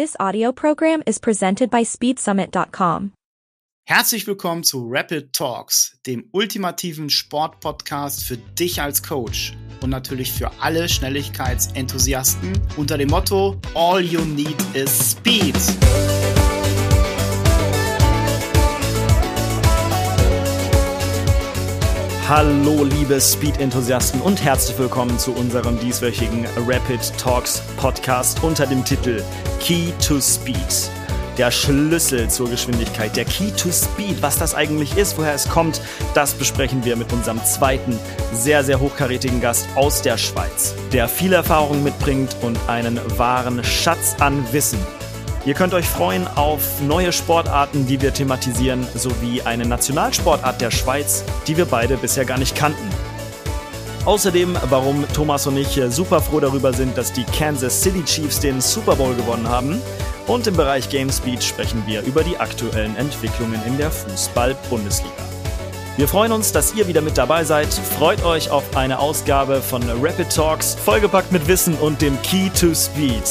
This audio program is presented by SpeedSummit.com. Herzlich willkommen zu Rapid Talks, dem ultimativen Sportpodcast für dich als Coach und natürlich für alle Schnelligkeitsenthusiasten unter dem Motto All you need is Speed. Hallo liebe Speed-Enthusiasten und herzlich willkommen zu unserem dieswöchigen Rapid Talks Podcast unter dem Titel Key to Speed. Der Schlüssel zur Geschwindigkeit, der Key to Speed, was das eigentlich ist, woher es kommt, das besprechen wir mit unserem zweiten, sehr, sehr hochkarätigen Gast aus der Schweiz, der viel Erfahrung mitbringt und einen wahren Schatz an Wissen Ihr könnt euch freuen auf neue Sportarten, die wir thematisieren, sowie eine Nationalsportart der Schweiz, die wir beide bisher gar nicht kannten. Außerdem, warum Thomas und ich super froh darüber sind, dass die Kansas City Chiefs den Super Bowl gewonnen haben. Und im Bereich Game Speed sprechen wir über die aktuellen Entwicklungen in der Fußball-Bundesliga. Wir freuen uns, dass ihr wieder mit dabei seid. Freut euch auf eine Ausgabe von Rapid Talks, vollgepackt mit Wissen und dem Key to Speed.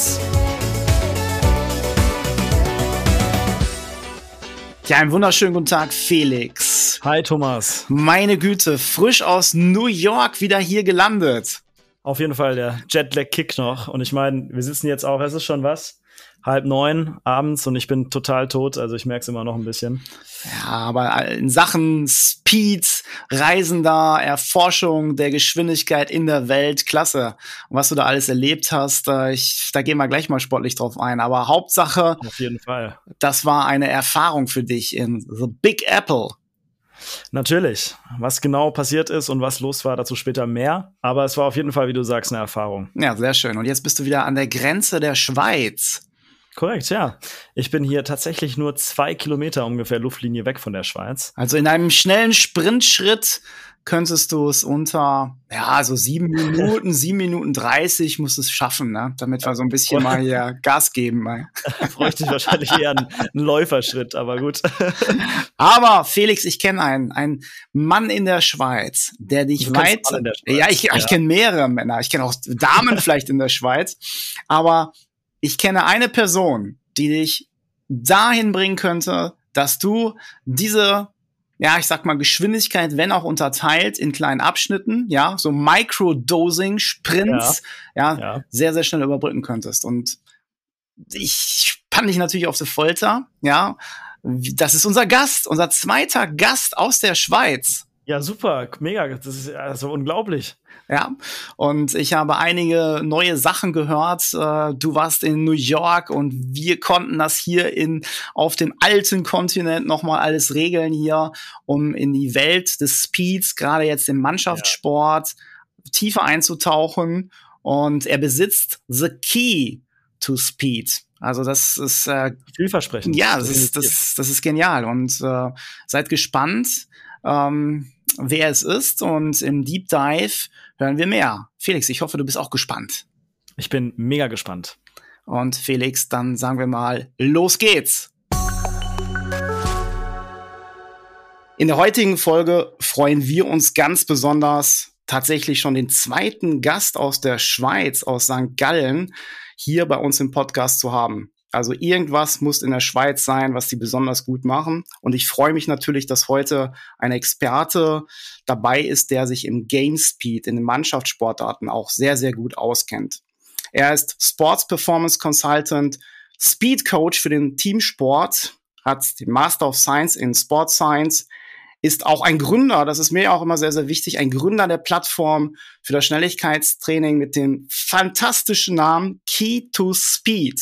Ja, einen wunderschönen guten Tag, Felix. Hi, Thomas. Meine Güte, frisch aus New York wieder hier gelandet. Auf jeden Fall der Jetlag-Kick noch. Und ich meine, wir sitzen jetzt auch, es ist schon was? Halb neun abends und ich bin total tot, also ich merke es immer noch ein bisschen. Ja, aber in Sachen Speed, Reisender, Erforschung der Geschwindigkeit in der Welt, klasse. Und was du da alles erlebt hast, ich, da gehen wir gleich mal sportlich drauf ein. Aber Hauptsache, auf jeden Fall. Das war eine Erfahrung für dich in The Big Apple. Natürlich. Was genau passiert ist und was los war, dazu später mehr. Aber es war auf jeden Fall, wie du sagst, eine Erfahrung. Ja, sehr schön. Und jetzt bist du wieder an der Grenze der Schweiz. Korrekt, ja. Ich bin hier tatsächlich nur zwei Kilometer ungefähr Luftlinie weg von der Schweiz. Also in einem schnellen Sprintschritt könntest du es unter, ja, so sieben Minuten, sieben Minuten dreißig musst du es schaffen, ne? damit wir so ein bisschen mal hier Gas geben. Bräuchte ich wahrscheinlich eher einen, einen Läuferschritt, aber gut. aber Felix, ich kenne einen, einen Mann in der Schweiz, der dich du weit, ja, ich, ja. ich kenne mehrere Männer, ich kenne auch Damen vielleicht in der Schweiz, aber ich kenne eine Person, die dich dahin bringen könnte, dass du diese, ja, ich sag mal, Geschwindigkeit, wenn auch unterteilt in kleinen Abschnitten, ja, so Microdosing, Sprints, ja, ja, ja, sehr, sehr schnell überbrücken könntest. Und ich spann dich natürlich auf die Folter, ja. Das ist unser Gast, unser zweiter Gast aus der Schweiz. Ja, super, mega, das ist also unglaublich. Ja, und ich habe einige neue Sachen gehört. Äh, du warst in New York und wir konnten das hier in auf dem alten Kontinent nochmal alles regeln hier, um in die Welt des Speeds, gerade jetzt im Mannschaftssport, ja. tiefer einzutauchen. Und er besitzt the key to speed. Also das ist äh, vielversprechend. Ja, das ist, das, das ist genial. Und äh, seid gespannt. Ähm, wer es ist und im Deep Dive hören wir mehr. Felix, ich hoffe, du bist auch gespannt. Ich bin mega gespannt. Und Felix, dann sagen wir mal, los geht's! In der heutigen Folge freuen wir uns ganz besonders, tatsächlich schon den zweiten Gast aus der Schweiz, aus St. Gallen, hier bei uns im Podcast zu haben. Also irgendwas muss in der Schweiz sein, was die besonders gut machen. Und ich freue mich natürlich, dass heute ein Experte dabei ist, der sich im Game Speed, in den Mannschaftssportarten auch sehr, sehr gut auskennt. Er ist Sports Performance Consultant, Speed Coach für den Teamsport, hat den Master of Science in Sports Science, ist auch ein Gründer, das ist mir auch immer sehr, sehr wichtig, ein Gründer der Plattform für das Schnelligkeitstraining mit dem fantastischen Namen Key to Speed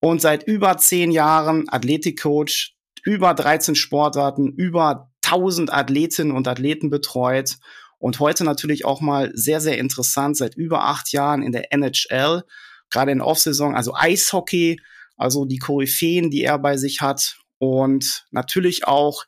und seit über zehn Jahren Athletikcoach, über 13 Sportarten, über 1000 Athletinnen und Athleten betreut. Und heute natürlich auch mal sehr, sehr interessant, seit über acht Jahren in der NHL, gerade in Offsaison, also Eishockey, also die Koryphäen, die er bei sich hat. Und natürlich auch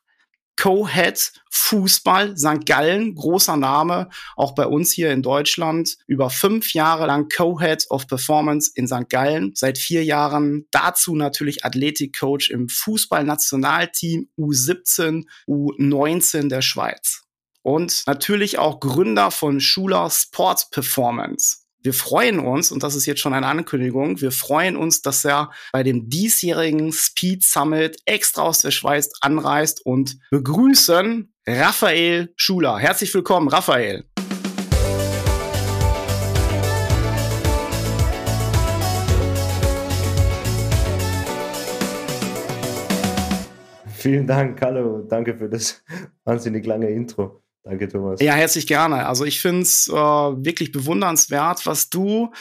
Co-Head Fußball St. Gallen, großer Name, auch bei uns hier in Deutschland. Über fünf Jahre lang Co-Head of Performance in St. Gallen. Seit vier Jahren dazu natürlich Athletikcoach im Fußballnationalteam U17, U19 der Schweiz. Und natürlich auch Gründer von Schuler Sports Performance. Wir freuen uns, und das ist jetzt schon eine Ankündigung, wir freuen uns, dass er bei dem diesjährigen Speed Summit extra aus der Schweiz anreist und begrüßen Raphael Schuler. Herzlich willkommen, Raphael. Vielen Dank, hallo, danke für das wahnsinnig lange Intro. Danke, Thomas. Ja, herzlich gerne. Also ich finde es äh, wirklich bewundernswert, was du,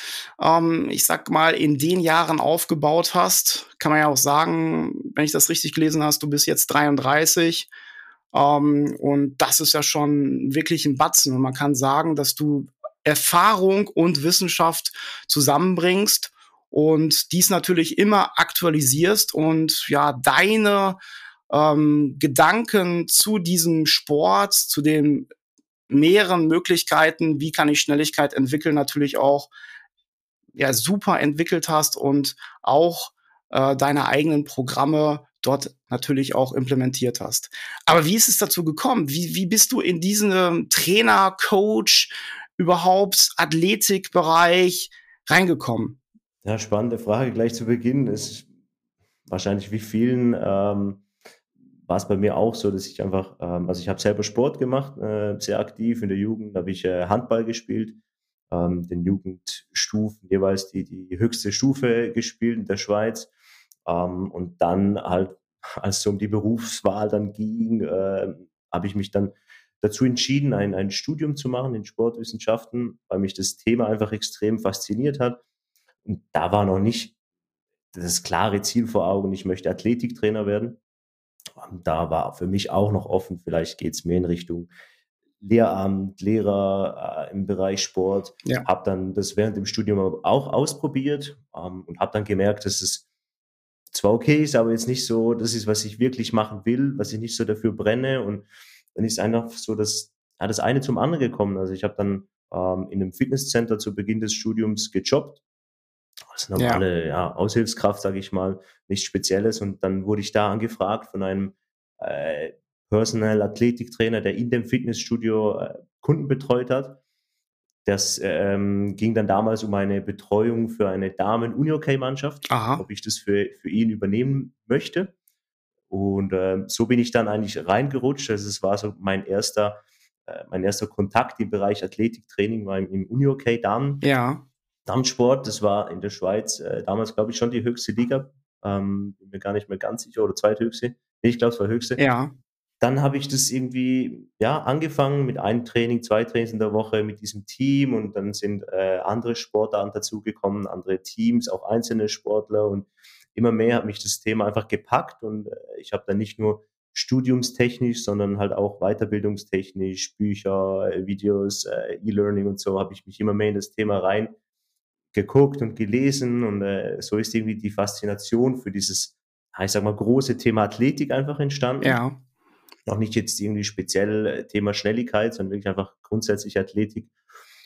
ähm, ich sag mal, in den Jahren aufgebaut hast. Kann man ja auch sagen, wenn ich das richtig gelesen hast, du bist jetzt 33. Ähm, und das ist ja schon wirklich ein Batzen. Und man kann sagen, dass du Erfahrung und Wissenschaft zusammenbringst und dies natürlich immer aktualisierst und ja, deine ähm, Gedanken zu diesem Sport, zu den mehreren Möglichkeiten, wie kann ich Schnelligkeit entwickeln, natürlich auch ja, super entwickelt hast und auch äh, deine eigenen Programme dort natürlich auch implementiert hast. Aber wie ist es dazu gekommen? Wie, wie bist du in diesen Trainer, Coach, überhaupt Athletikbereich reingekommen? Ja, spannende Frage gleich zu Beginn. Ist wahrscheinlich wie vielen ähm, war es bei mir auch so, dass ich einfach, ähm, also ich habe selber Sport gemacht, äh, sehr aktiv in der Jugend, habe ich äh, Handball gespielt, ähm, den Jugendstufen jeweils die, die höchste Stufe gespielt in der Schweiz ähm, und dann halt, als es um die Berufswahl dann ging, äh, habe ich mich dann dazu entschieden, ein, ein Studium zu machen in Sportwissenschaften, weil mich das Thema einfach extrem fasziniert hat. Und da war noch nicht das klare Ziel vor Augen, ich möchte Athletiktrainer werden. Da war für mich auch noch offen, vielleicht geht es mehr in Richtung Lehramt, Lehrer äh, im Bereich Sport. Ja. Habe dann das während dem Studium auch ausprobiert ähm, und habe dann gemerkt, dass es zwar okay ist, aber jetzt nicht so, das ist, was ich wirklich machen will, was ich nicht so dafür brenne. Und dann ist einfach so, dass ja, das eine zum anderen gekommen. Also ich habe dann ähm, in einem Fitnesscenter zu Beginn des Studiums gejobbt als normale ja. ja Aushilfskraft, sage ich mal, nichts Spezielles. Und dann wurde ich da angefragt von einem äh, Personal Athletiktrainer, der in dem Fitnessstudio äh, Kunden betreut hat. Das ähm, ging dann damals um eine Betreuung für eine Damen-Unihockey-Mannschaft, ob ich das für, für ihn übernehmen möchte. Und äh, so bin ich dann eigentlich reingerutscht. Also es war so mein erster, äh, mein erster Kontakt im Bereich Athletiktraining war im, im Unihockey-Damen. Ja. Dampfsport, das war in der Schweiz äh, damals, glaube ich, schon die höchste Liga. Ähm, bin mir gar nicht mehr ganz sicher, oder zweithöchste. Nee, ich glaube, es war höchste. Ja. Dann habe ich das irgendwie ja angefangen mit einem Training, zwei Trainings in der Woche mit diesem Team und dann sind äh, andere Sportarten dazugekommen, andere Teams, auch einzelne Sportler und immer mehr hat mich das Thema einfach gepackt und äh, ich habe dann nicht nur studiumstechnisch, sondern halt auch weiterbildungstechnisch, Bücher, äh, Videos, äh, E-Learning und so habe ich mich immer mehr in das Thema rein geguckt und gelesen und äh, so ist irgendwie die Faszination für dieses, ich sag mal, große Thema Athletik einfach entstanden. Ja. Noch nicht jetzt irgendwie speziell äh, Thema Schnelligkeit, sondern wirklich einfach grundsätzlich Athletik.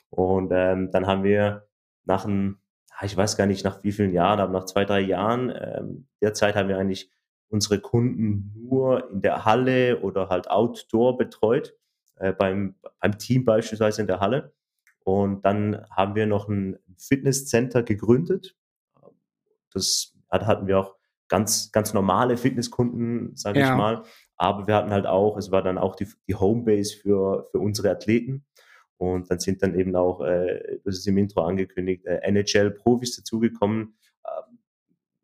Und ähm, dann haben wir nach einem, ich weiß gar nicht nach wie vielen Jahren, aber nach zwei, drei Jahren, ähm, derzeit haben wir eigentlich unsere Kunden nur in der Halle oder halt outdoor betreut, äh, beim, beim Team beispielsweise in der Halle. Und dann haben wir noch ein Fitnesscenter gegründet. Das hatten wir auch ganz, ganz normale Fitnesskunden, sage ja. ich mal. Aber wir hatten halt auch, es war dann auch die, die Homebase für, für unsere Athleten. Und dann sind dann eben auch, äh, das ist im Intro angekündigt, äh, NHL-Profis dazugekommen. Ähm,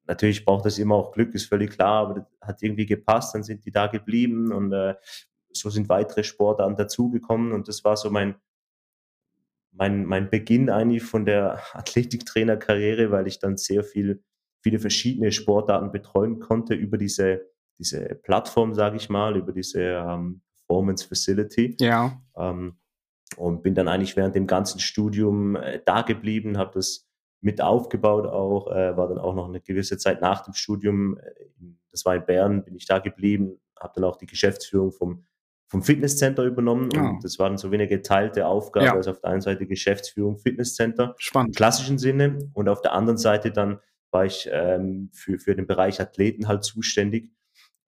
natürlich braucht das immer auch Glück, ist völlig klar, aber das hat irgendwie gepasst, dann sind die da geblieben und äh, so sind weitere Sportarten dazugekommen und das war so mein, mein, mein Beginn eigentlich von der Athletiktrainerkarriere, weil ich dann sehr viel, viele verschiedene Sportarten betreuen konnte über diese, diese Plattform, sage ich mal, über diese ähm, Performance Facility. Ja. Ähm, und bin dann eigentlich während dem ganzen Studium äh, da geblieben, habe das mit aufgebaut auch, äh, war dann auch noch eine gewisse Zeit nach dem Studium, äh, das war in Bern, bin ich da geblieben, habe dann auch die Geschäftsführung vom vom Fitnesscenter übernommen ja. und das war dann so wie eine geteilte Aufgabe. Ja. Also auf der einen Seite Geschäftsführung Fitnesscenter Spannend. im klassischen Sinne und auf der anderen Seite dann war ich ähm, für, für den Bereich Athleten halt zuständig,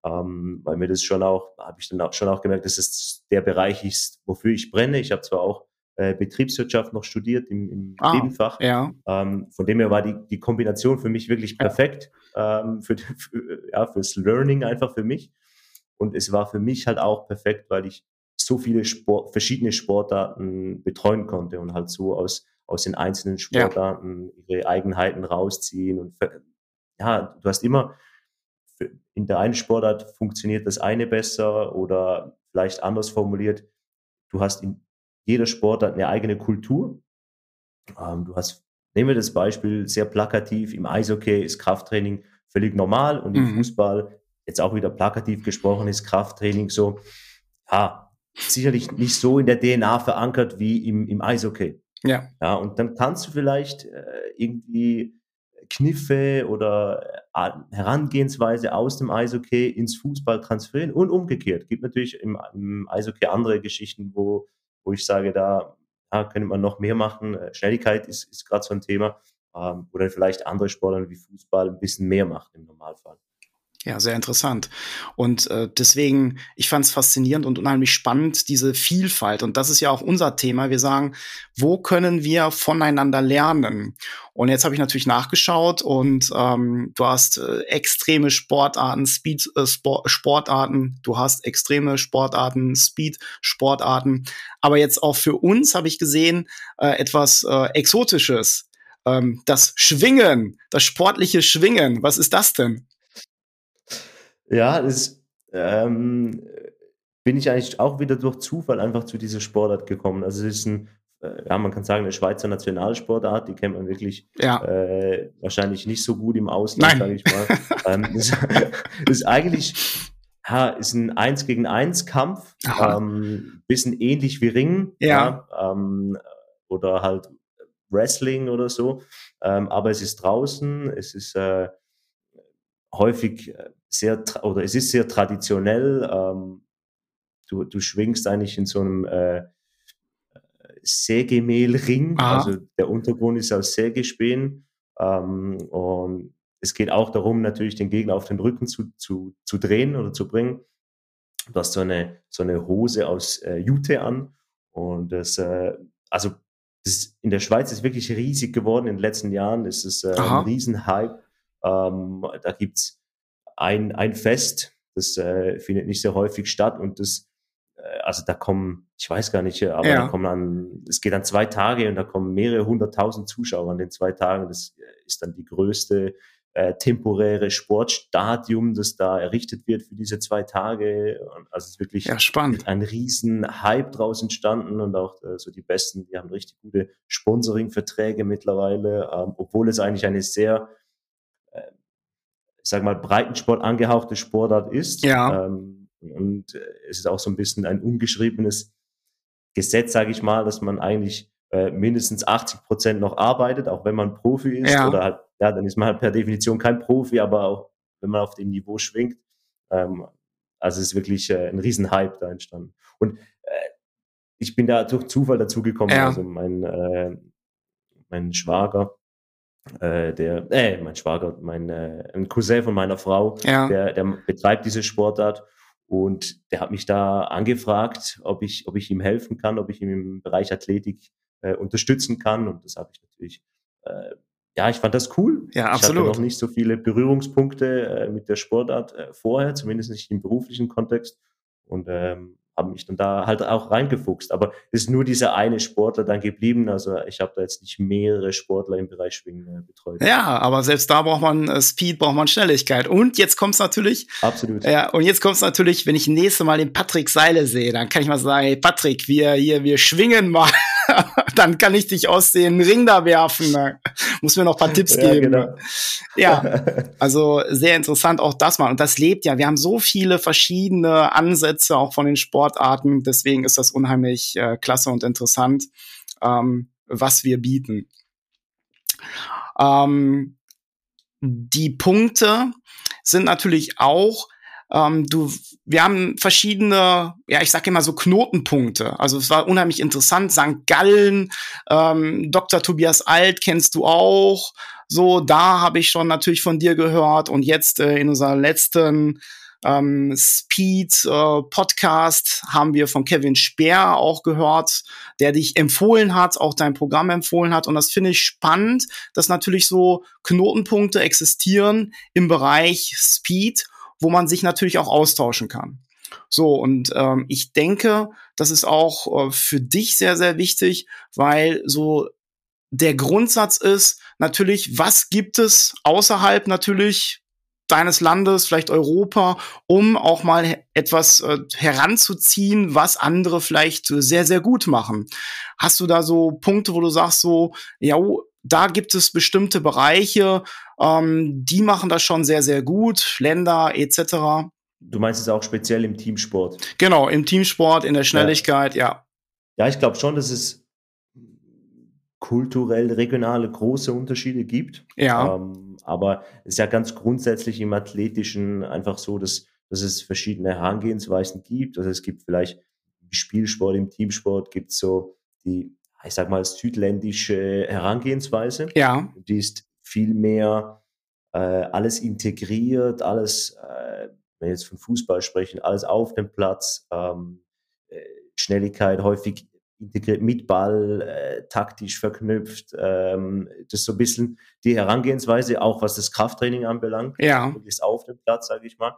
ähm, weil mir das schon auch, habe ich dann auch schon auch gemerkt, dass es der Bereich ist, wofür ich brenne. Ich habe zwar auch äh, Betriebswirtschaft noch studiert im, im Ah, Nebenfach. Ja. Ähm, von dem her war die, die Kombination für mich wirklich perfekt ähm, für, für, ja, fürs Learning einfach für mich. Und es war für mich halt auch perfekt, weil ich so viele Sport, verschiedene Sportarten betreuen konnte und halt so aus, aus den einzelnen Ja. Sportarten ihre Eigenheiten rausziehen. Und ja, du hast immer, in der einen Sportart funktioniert das eine besser oder vielleicht anders formuliert, du hast in jeder Sportart eine eigene Kultur. Ähm, du hast, nehmen wir das Beispiel sehr plakativ, im Eishockey ist Krafttraining völlig normal und im Mhm. Fußball, jetzt auch wieder plakativ gesprochen, ist Krafttraining so, ja, sicherlich nicht so in der DNA verankert wie im, im Eishockey. Ja. Ja, und dann kannst du vielleicht äh, irgendwie Kniffe oder äh, Herangehensweise aus dem Eishockey ins Fußball transferieren und umgekehrt. Gibt natürlich im, im Eishockey andere Geschichten, wo, wo ich sage, da ja, könnte man noch mehr machen. Äh, Schnelligkeit ist, ist gerade so ein Thema. Ähm, oder vielleicht andere Sportarten wie Fußball ein bisschen mehr macht im Normalfall. Ja, sehr interessant. Und äh, deswegen, ich fand es faszinierend und unheimlich spannend, diese Vielfalt. Und das ist ja auch unser Thema. Wir sagen, wo können wir voneinander lernen? Und jetzt habe ich natürlich nachgeschaut und ähm, du hast äh, extreme Sportarten, Speed äh, Sport, Sportarten, du hast extreme Sportarten, Speed Sportarten. Aber jetzt auch für uns habe ich gesehen äh, etwas äh, Exotisches. Ähm, das Schwingen, das sportliche Schwingen. Was ist das denn? Ja, das ähm, bin ich eigentlich auch wieder durch Zufall einfach zu dieser Sportart gekommen. Also es ist ein, äh, ja, man kann sagen, eine Schweizer Nationalsportart, die kennt man wirklich Ja. äh, wahrscheinlich nicht so gut im Ausland, sage ich mal. ähm, das, das ist eigentlich ja, ist ein Eins gegen eins Kampf, ähm, bisschen ähnlich wie Ringen, Ja. ähm, oder halt Wrestling oder so, ähm, aber es ist draußen, es ist äh, häufig äh, sehr oder es ist sehr traditionell. Ähm, du, du schwingst eigentlich in so einem äh, Sägemehlring, Aha. also der Untergrund ist aus Sägespänen ähm, und es geht auch darum, natürlich den Gegner auf den Rücken zu, zu, zu drehen oder zu bringen. Du hast so eine, so eine Hose aus äh, Jute an und das, äh, also das in der Schweiz ist wirklich riesig geworden in den letzten Jahren. Es ist äh, Aha. ein Riesenhype. Ähm, da gibt's ein, ein Fest, das äh, findet nicht sehr häufig statt und das, äh, also da kommen, ich weiß gar nicht, aber Ja. da kommen an, es geht an zwei Tage und da kommen mehrere hunderttausend Zuschauer an den zwei Tagen. Das äh, ist dann die größte äh, temporäre Sportstadium, das da errichtet wird für diese zwei Tage. Und Also es ist wirklich Ja, spannend. ein riesen Hype draus entstanden und auch äh, so die Besten, die haben richtig gute Sponsoring-Verträge mittlerweile, ähm, obwohl es eigentlich eine sehr, äh, ich sag mal, Breitensport angehauchte Sportart ist. Ja. Ähm, und äh, es ist auch so ein bisschen ein ungeschriebenes Gesetz, sage ich mal, dass man eigentlich äh, mindestens 80 Prozent noch arbeitet, auch wenn man Profi ist Ja. oder halt, ja, dann ist man halt per Definition kein Profi, aber auch wenn man auf dem Niveau schwingt. Ähm, also es ist wirklich äh, ein Riesenhype da entstanden. Und äh, ich bin da durch Zufall dazu gekommen. Ja. Also mein, äh, mein Schwager, äh, der, äh, mein Schwager, mein äh, ein Cousin von meiner Frau, Ja. der, der betreibt diese Sportart und der hat mich da angefragt, ob ich, ob ich ihm helfen kann, ob ich ihm im Bereich Athletik äh, unterstützen kann. Und das habe ich natürlich, äh, ja, ich fand das cool. Ja, Ich absolut. hatte noch nicht so viele Berührungspunkte äh, mit der Sportart äh, vorher, zumindest nicht im beruflichen Kontext. Und ähm, habe mich dann da halt auch reingefuchst. Aber es ist nur dieser eine Sportler dann geblieben. Also ich habe da jetzt nicht mehrere Sportler im Bereich Schwingen äh, betreut. Ja, aber selbst da braucht man äh, Speed, braucht man Schnelligkeit. Und jetzt kommt's natürlich, Absolut. ja, und jetzt kommt's natürlich, wenn ich nächste Mal den Patrick Seile sehe, dann kann ich mal sagen, hey Patrick, wir hier, wir schwingen mal. dann kann ich dich aus den Ring da werfen. Ne? Muss mir noch ein paar Tipps Ja, geben. genau. Ja, also sehr interessant auch das mal. Und das lebt ja. Wir haben so viele verschiedene Ansätze auch von den Sportarten. Deswegen ist das unheimlich äh, klasse und interessant, ähm, was wir bieten. Ähm, die Punkte sind natürlich auch, ähm, du, wir haben verschiedene, ja, ich sage immer so Knotenpunkte. Also es war unheimlich interessant. St. Gallen, ähm, Dr. Tobias Alt kennst du auch. So, da habe ich schon natürlich von dir gehört. Und jetzt äh, in unserer letzten ähm, Speed äh, Podcast haben wir von Kevin Speer auch gehört, der dich empfohlen hat, auch dein Programm empfohlen hat. Und das finde ich spannend, dass natürlich so Knotenpunkte existieren im Bereich Speed, wo man sich natürlich auch austauschen kann. So, und ähm, ich denke, das ist auch äh, für dich sehr, sehr wichtig, weil so der Grundsatz ist natürlich, was gibt es außerhalb natürlich deines Landes, vielleicht Europa, um auch mal etwas äh, heranzuziehen, was andere vielleicht sehr, sehr gut machen. Hast du da so Punkte, wo du sagst so, ja, da gibt es bestimmte Bereiche, ähm, die machen das schon sehr, sehr gut, Länder etc. Du meinst es auch speziell im Teamsport? Genau, im Teamsport, in der Schnelligkeit, ja. Ja, ja ich glaube schon, dass es kulturell regionale große Unterschiede gibt. Ja. Ähm, aber es ist ja ganz grundsätzlich im Athletischen einfach so, dass, dass es verschiedene Herangehensweisen gibt. Also es gibt vielleicht im Spielsport, im Teamsport gibt es so die, ich sag mal, südländische Herangehensweise. Ja. Die ist viel mehr äh, alles integriert, alles äh, wenn wir jetzt von Fußball sprechen, alles auf dem Platz, ähm, äh, Schnelligkeit häufig integriert mit Ball, äh, taktisch verknüpft. Ähm, das ist so ein bisschen die Herangehensweise, auch was das Krafttraining anbelangt. Ja. Ist auf dem Platz, sage ich mal.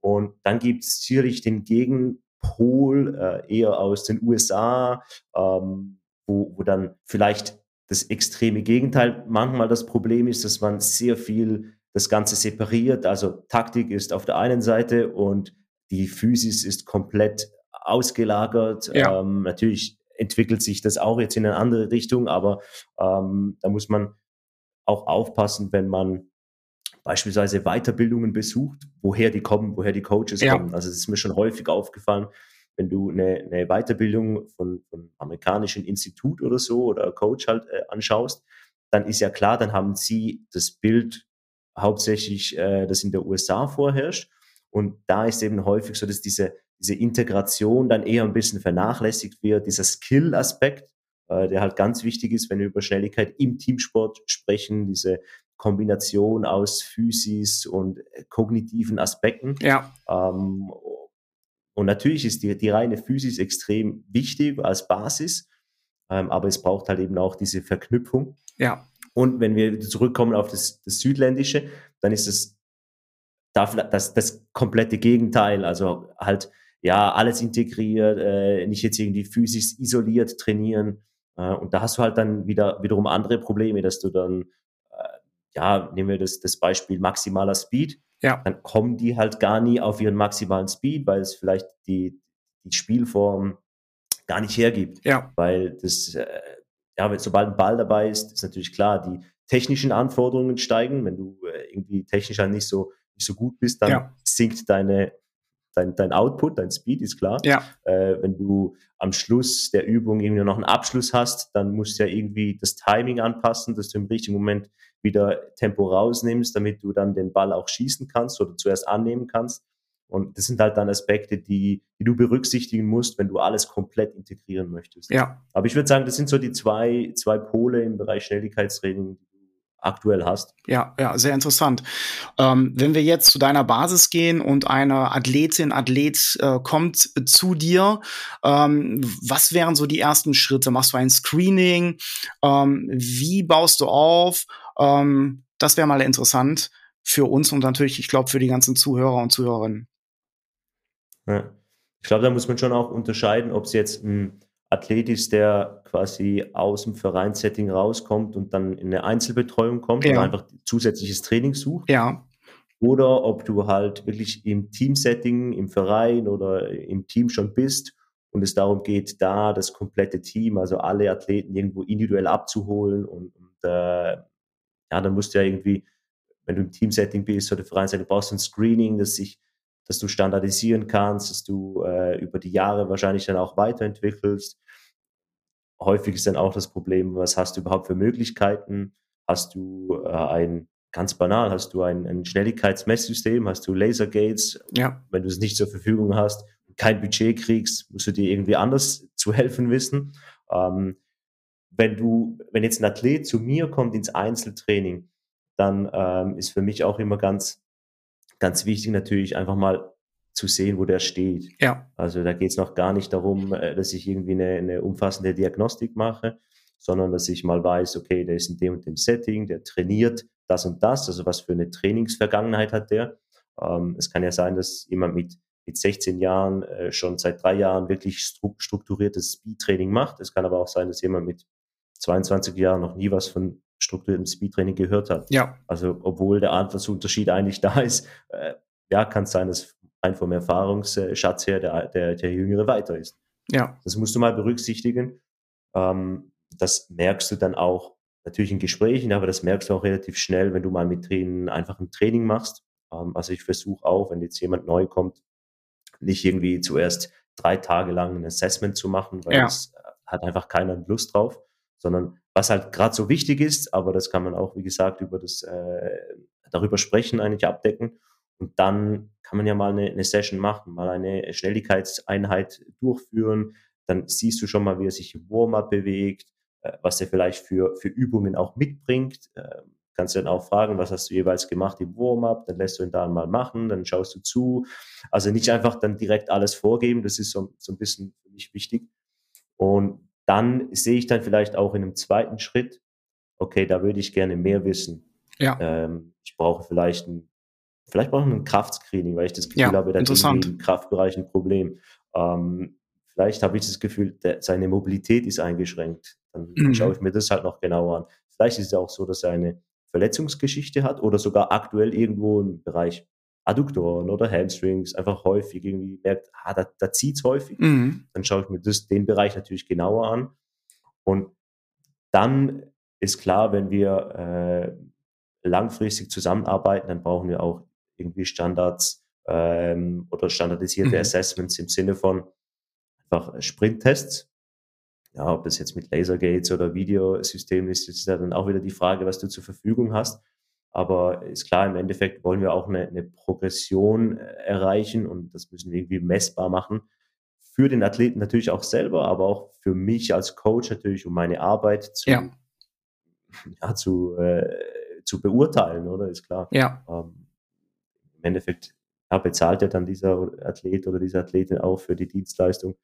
Und dann gibt es sicherlich den Gegenpol äh, eher aus den USA, ähm, wo, wo dann vielleicht das extreme Gegenteil manchmal das Problem ist, dass man sehr viel das Ganze separiert. Also Taktik ist auf der einen Seite und die Physis ist komplett ausgelagert. Ja. Ähm, natürlich entwickelt sich das auch jetzt in eine andere Richtung, aber ähm, da muss man auch aufpassen, wenn man beispielsweise Weiterbildungen besucht, woher die kommen, woher die Coaches ja. kommen. Also es ist mir schon häufig aufgefallen, wenn du eine, eine Weiterbildung von, von amerikanischen Institut oder so oder Coach halt äh, anschaust, dann ist ja klar, dann haben sie das Bild hauptsächlich äh, das in der USA vorherrscht. Und da ist eben häufig so, dass diese, diese Integration dann eher ein bisschen vernachlässigt wird, dieser Skill-Aspekt, äh, der halt ganz wichtig ist, wenn wir über Schnelligkeit im Teamsport sprechen, diese Kombination aus Physis und äh, kognitiven Aspekten. Ja. Ähm, und natürlich ist die, die reine Physis extrem wichtig als Basis, ähm, aber es braucht halt eben auch diese Verknüpfung. Ja. Und wenn wir zurückkommen auf das, das Südländische, dann ist es das, das komplette Gegenteil. Also halt, ja, alles integriert, äh, nicht jetzt irgendwie physisch isoliert trainieren. Äh, und da hast du halt dann wieder wiederum andere Probleme, dass du dann, äh, ja, nehmen wir das, das Beispiel maximaler Speed. Ja. Dann kommen die halt gar nie auf ihren maximalen Speed, weil es vielleicht die, die Spielform gar nicht hergibt. Ja. Weil das, äh, ja, sobald ein Ball dabei ist, ist natürlich klar, die technischen Anforderungen steigen. Wenn du äh, irgendwie technisch halt nicht so, nicht so gut bist, dann ja. sinkt deine, dein, dein Output, dein Speed, ist klar. Ja. Äh, wenn du am Schluss der Übung irgendwie noch einen Abschluss hast, dann musst du ja irgendwie das Timing anpassen, dass du im richtigen Moment wieder Tempo rausnimmst, damit du dann den Ball auch schießen kannst oder zuerst annehmen kannst. Und das sind halt dann Aspekte, die, die du berücksichtigen musst, wenn du alles komplett integrieren möchtest. Ja. Aber ich würde sagen, das sind so die zwei, zwei Pole im Bereich Schnelligkeitstraining, die du aktuell hast. Ja, ja, sehr interessant. Ähm, wenn wir jetzt zu deiner Basis gehen und eine Athletin, Athlet äh, kommt zu dir, ähm, was wären so die ersten Schritte? Machst du ein Screening? Ähm, wie baust du auf? Ähm, das wäre mal interessant für uns und natürlich, ich glaube, für die ganzen Zuhörer und Zuhörerinnen. Ja. Ich glaube, da muss man schon auch unterscheiden, ob es jetzt ein Athlet ist, der quasi aus dem Vereinssetting rauskommt und dann in eine Einzelbetreuung kommt Ja. und einfach zusätzliches Training sucht. Ja, Oder ob du halt wirklich im Teamsetting, im Verein oder im Team schon bist und es darum geht, da das komplette Team, also alle Athleten irgendwo individuell abzuholen und, und äh, ja, dann musst du ja irgendwie, wenn du im Teamsetting bist oder Vereinssetting, brauchst du ein Screening, das sich dass du standardisieren kannst, dass du äh, über die Jahre wahrscheinlich dann auch weiterentwickelst. Häufig ist dann auch das Problem, was hast du überhaupt für Möglichkeiten? Hast du äh, ein, ganz banal, hast du ein, ein Schnelligkeitsmesssystem, hast du Lasergates? ja, Wenn du es nicht zur Verfügung hast, kein Budget kriegst, musst du dir irgendwie anders zu helfen wissen. Ähm, wenn du, wenn jetzt ein Athlet zu mir kommt ins Einzeltraining, dann ähm, ist für mich auch immer ganz ganz wichtig natürlich einfach mal zu sehen, wo der steht. Ja. Also da geht es noch gar nicht darum, äh, dass ich irgendwie eine, eine umfassende Diagnostik mache, sondern dass ich mal weiß, okay, der ist in dem und dem Setting, der trainiert das und das, also was für eine Trainingsvergangenheit hat der. Ähm, es kann ja sein, dass jemand mit, mit 16 Jahren äh, schon seit drei Jahren wirklich strukturiertes Speed-Training macht. Es kann aber auch sein, dass jemand mit 22 Jahren noch nie was von strukturiertem Speedtraining gehört hat. Ja. Also obwohl der Anfahrtsunterschied eigentlich da ist, äh, ja, kann es sein, dass rein vom Erfahrungsschatz her der, der, der Jüngere weiter ist. Ja. Das musst du mal berücksichtigen. Ähm, das merkst du dann auch natürlich in Gesprächen, aber das merkst du auch relativ schnell, wenn du mal mit denen einfach ein Training machst. Ähm, also ich versuche auch, wenn jetzt jemand neu kommt, nicht irgendwie zuerst drei Tage lang ein Assessment zu machen, weil Ja. das hat einfach keiner Lust drauf, sondern was halt gerade so wichtig ist, aber das kann man auch, wie gesagt, über das äh, darüber sprechen, eigentlich abdecken. Und dann kann man ja mal eine, eine Session machen, mal eine Schnelligkeitseinheit durchführen. Dann siehst du schon mal, wie er sich im Warm-up bewegt, äh, was er vielleicht für, für Übungen auch mitbringt. Äh, kannst du dann auch fragen, was hast du jeweils gemacht im Warm-up, dann lässt du ihn da mal machen, dann schaust du zu. Also nicht einfach dann direkt alles vorgeben, das ist so, so ein bisschen für mich wichtig. Und dann sehe ich dann vielleicht auch in einem zweiten Schritt, okay, da würde ich gerne mehr wissen. Ja. Ähm, ich brauche vielleicht ein, vielleicht brauche ich ein Kraftscreening, weil ich das Gefühl Ja, habe, interessant. irgendwie im Kraftbereich ein Problem. Ähm, vielleicht habe ich das Gefühl, der, seine Mobilität ist eingeschränkt. Dann Mhm. schaue ich mir das halt noch genauer an. Vielleicht ist es auch so, dass er eine Verletzungsgeschichte hat oder sogar aktuell irgendwo im Bereich Adduktoren oder Hamstrings einfach häufig irgendwie merkt, ah, da, da zieht es häufig Mhm. dann schaue ich mir das, den Bereich natürlich genauer an. Und dann ist klar, wenn wir äh, langfristig zusammenarbeiten, dann brauchen wir auch irgendwie Standards ähm, oder standardisierte Mhm. Assessments im Sinne von einfach Sprinttests. Ja, ob das jetzt mit Lasergates oder Videosystemen ist, ist ja dann auch wieder die Frage, was du zur Verfügung hast. Aber ist klar, im Endeffekt wollen wir auch eine, eine Progression äh, erreichen und das müssen wir irgendwie messbar machen. Für den Athleten natürlich auch selber, aber auch für mich als Coach natürlich, um meine Arbeit zu, Ja. ja, zu, äh, zu beurteilen, oder? Ist klar. Ja. Ähm, Im Endeffekt ja, bezahlt ja dann dieser Athlet oder diese Athletin auch für die Dienstleistung.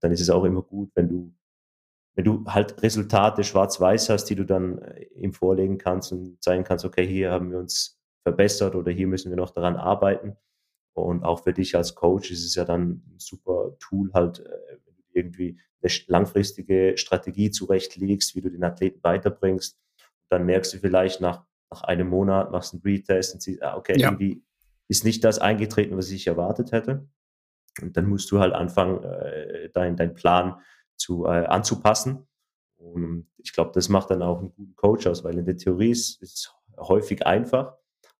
Dann ist es auch immer gut, wenn du, wenn du halt Resultate schwarz-weiß hast, die du dann äh, ihm vorlegen kannst und zeigen kannst, okay, hier haben wir uns verbessert oder hier müssen wir noch daran arbeiten. Und auch für dich als Coach ist es ja dann ein super Tool, halt, äh, wenn du irgendwie eine langfristige Strategie zurechtlegst, wie du den Athleten weiterbringst. Dann merkst du vielleicht nach, nach einem Monat, machst einen Retest und siehst, ah, okay, Ja. irgendwie ist nicht das eingetreten, was ich erwartet hätte. Und dann musst du halt anfangen, äh, dein, dein Plan zu, äh, anzupassen. Und ich glaube, das macht dann auch einen guten Coach aus, weil in der Theorie ist es häufig einfach.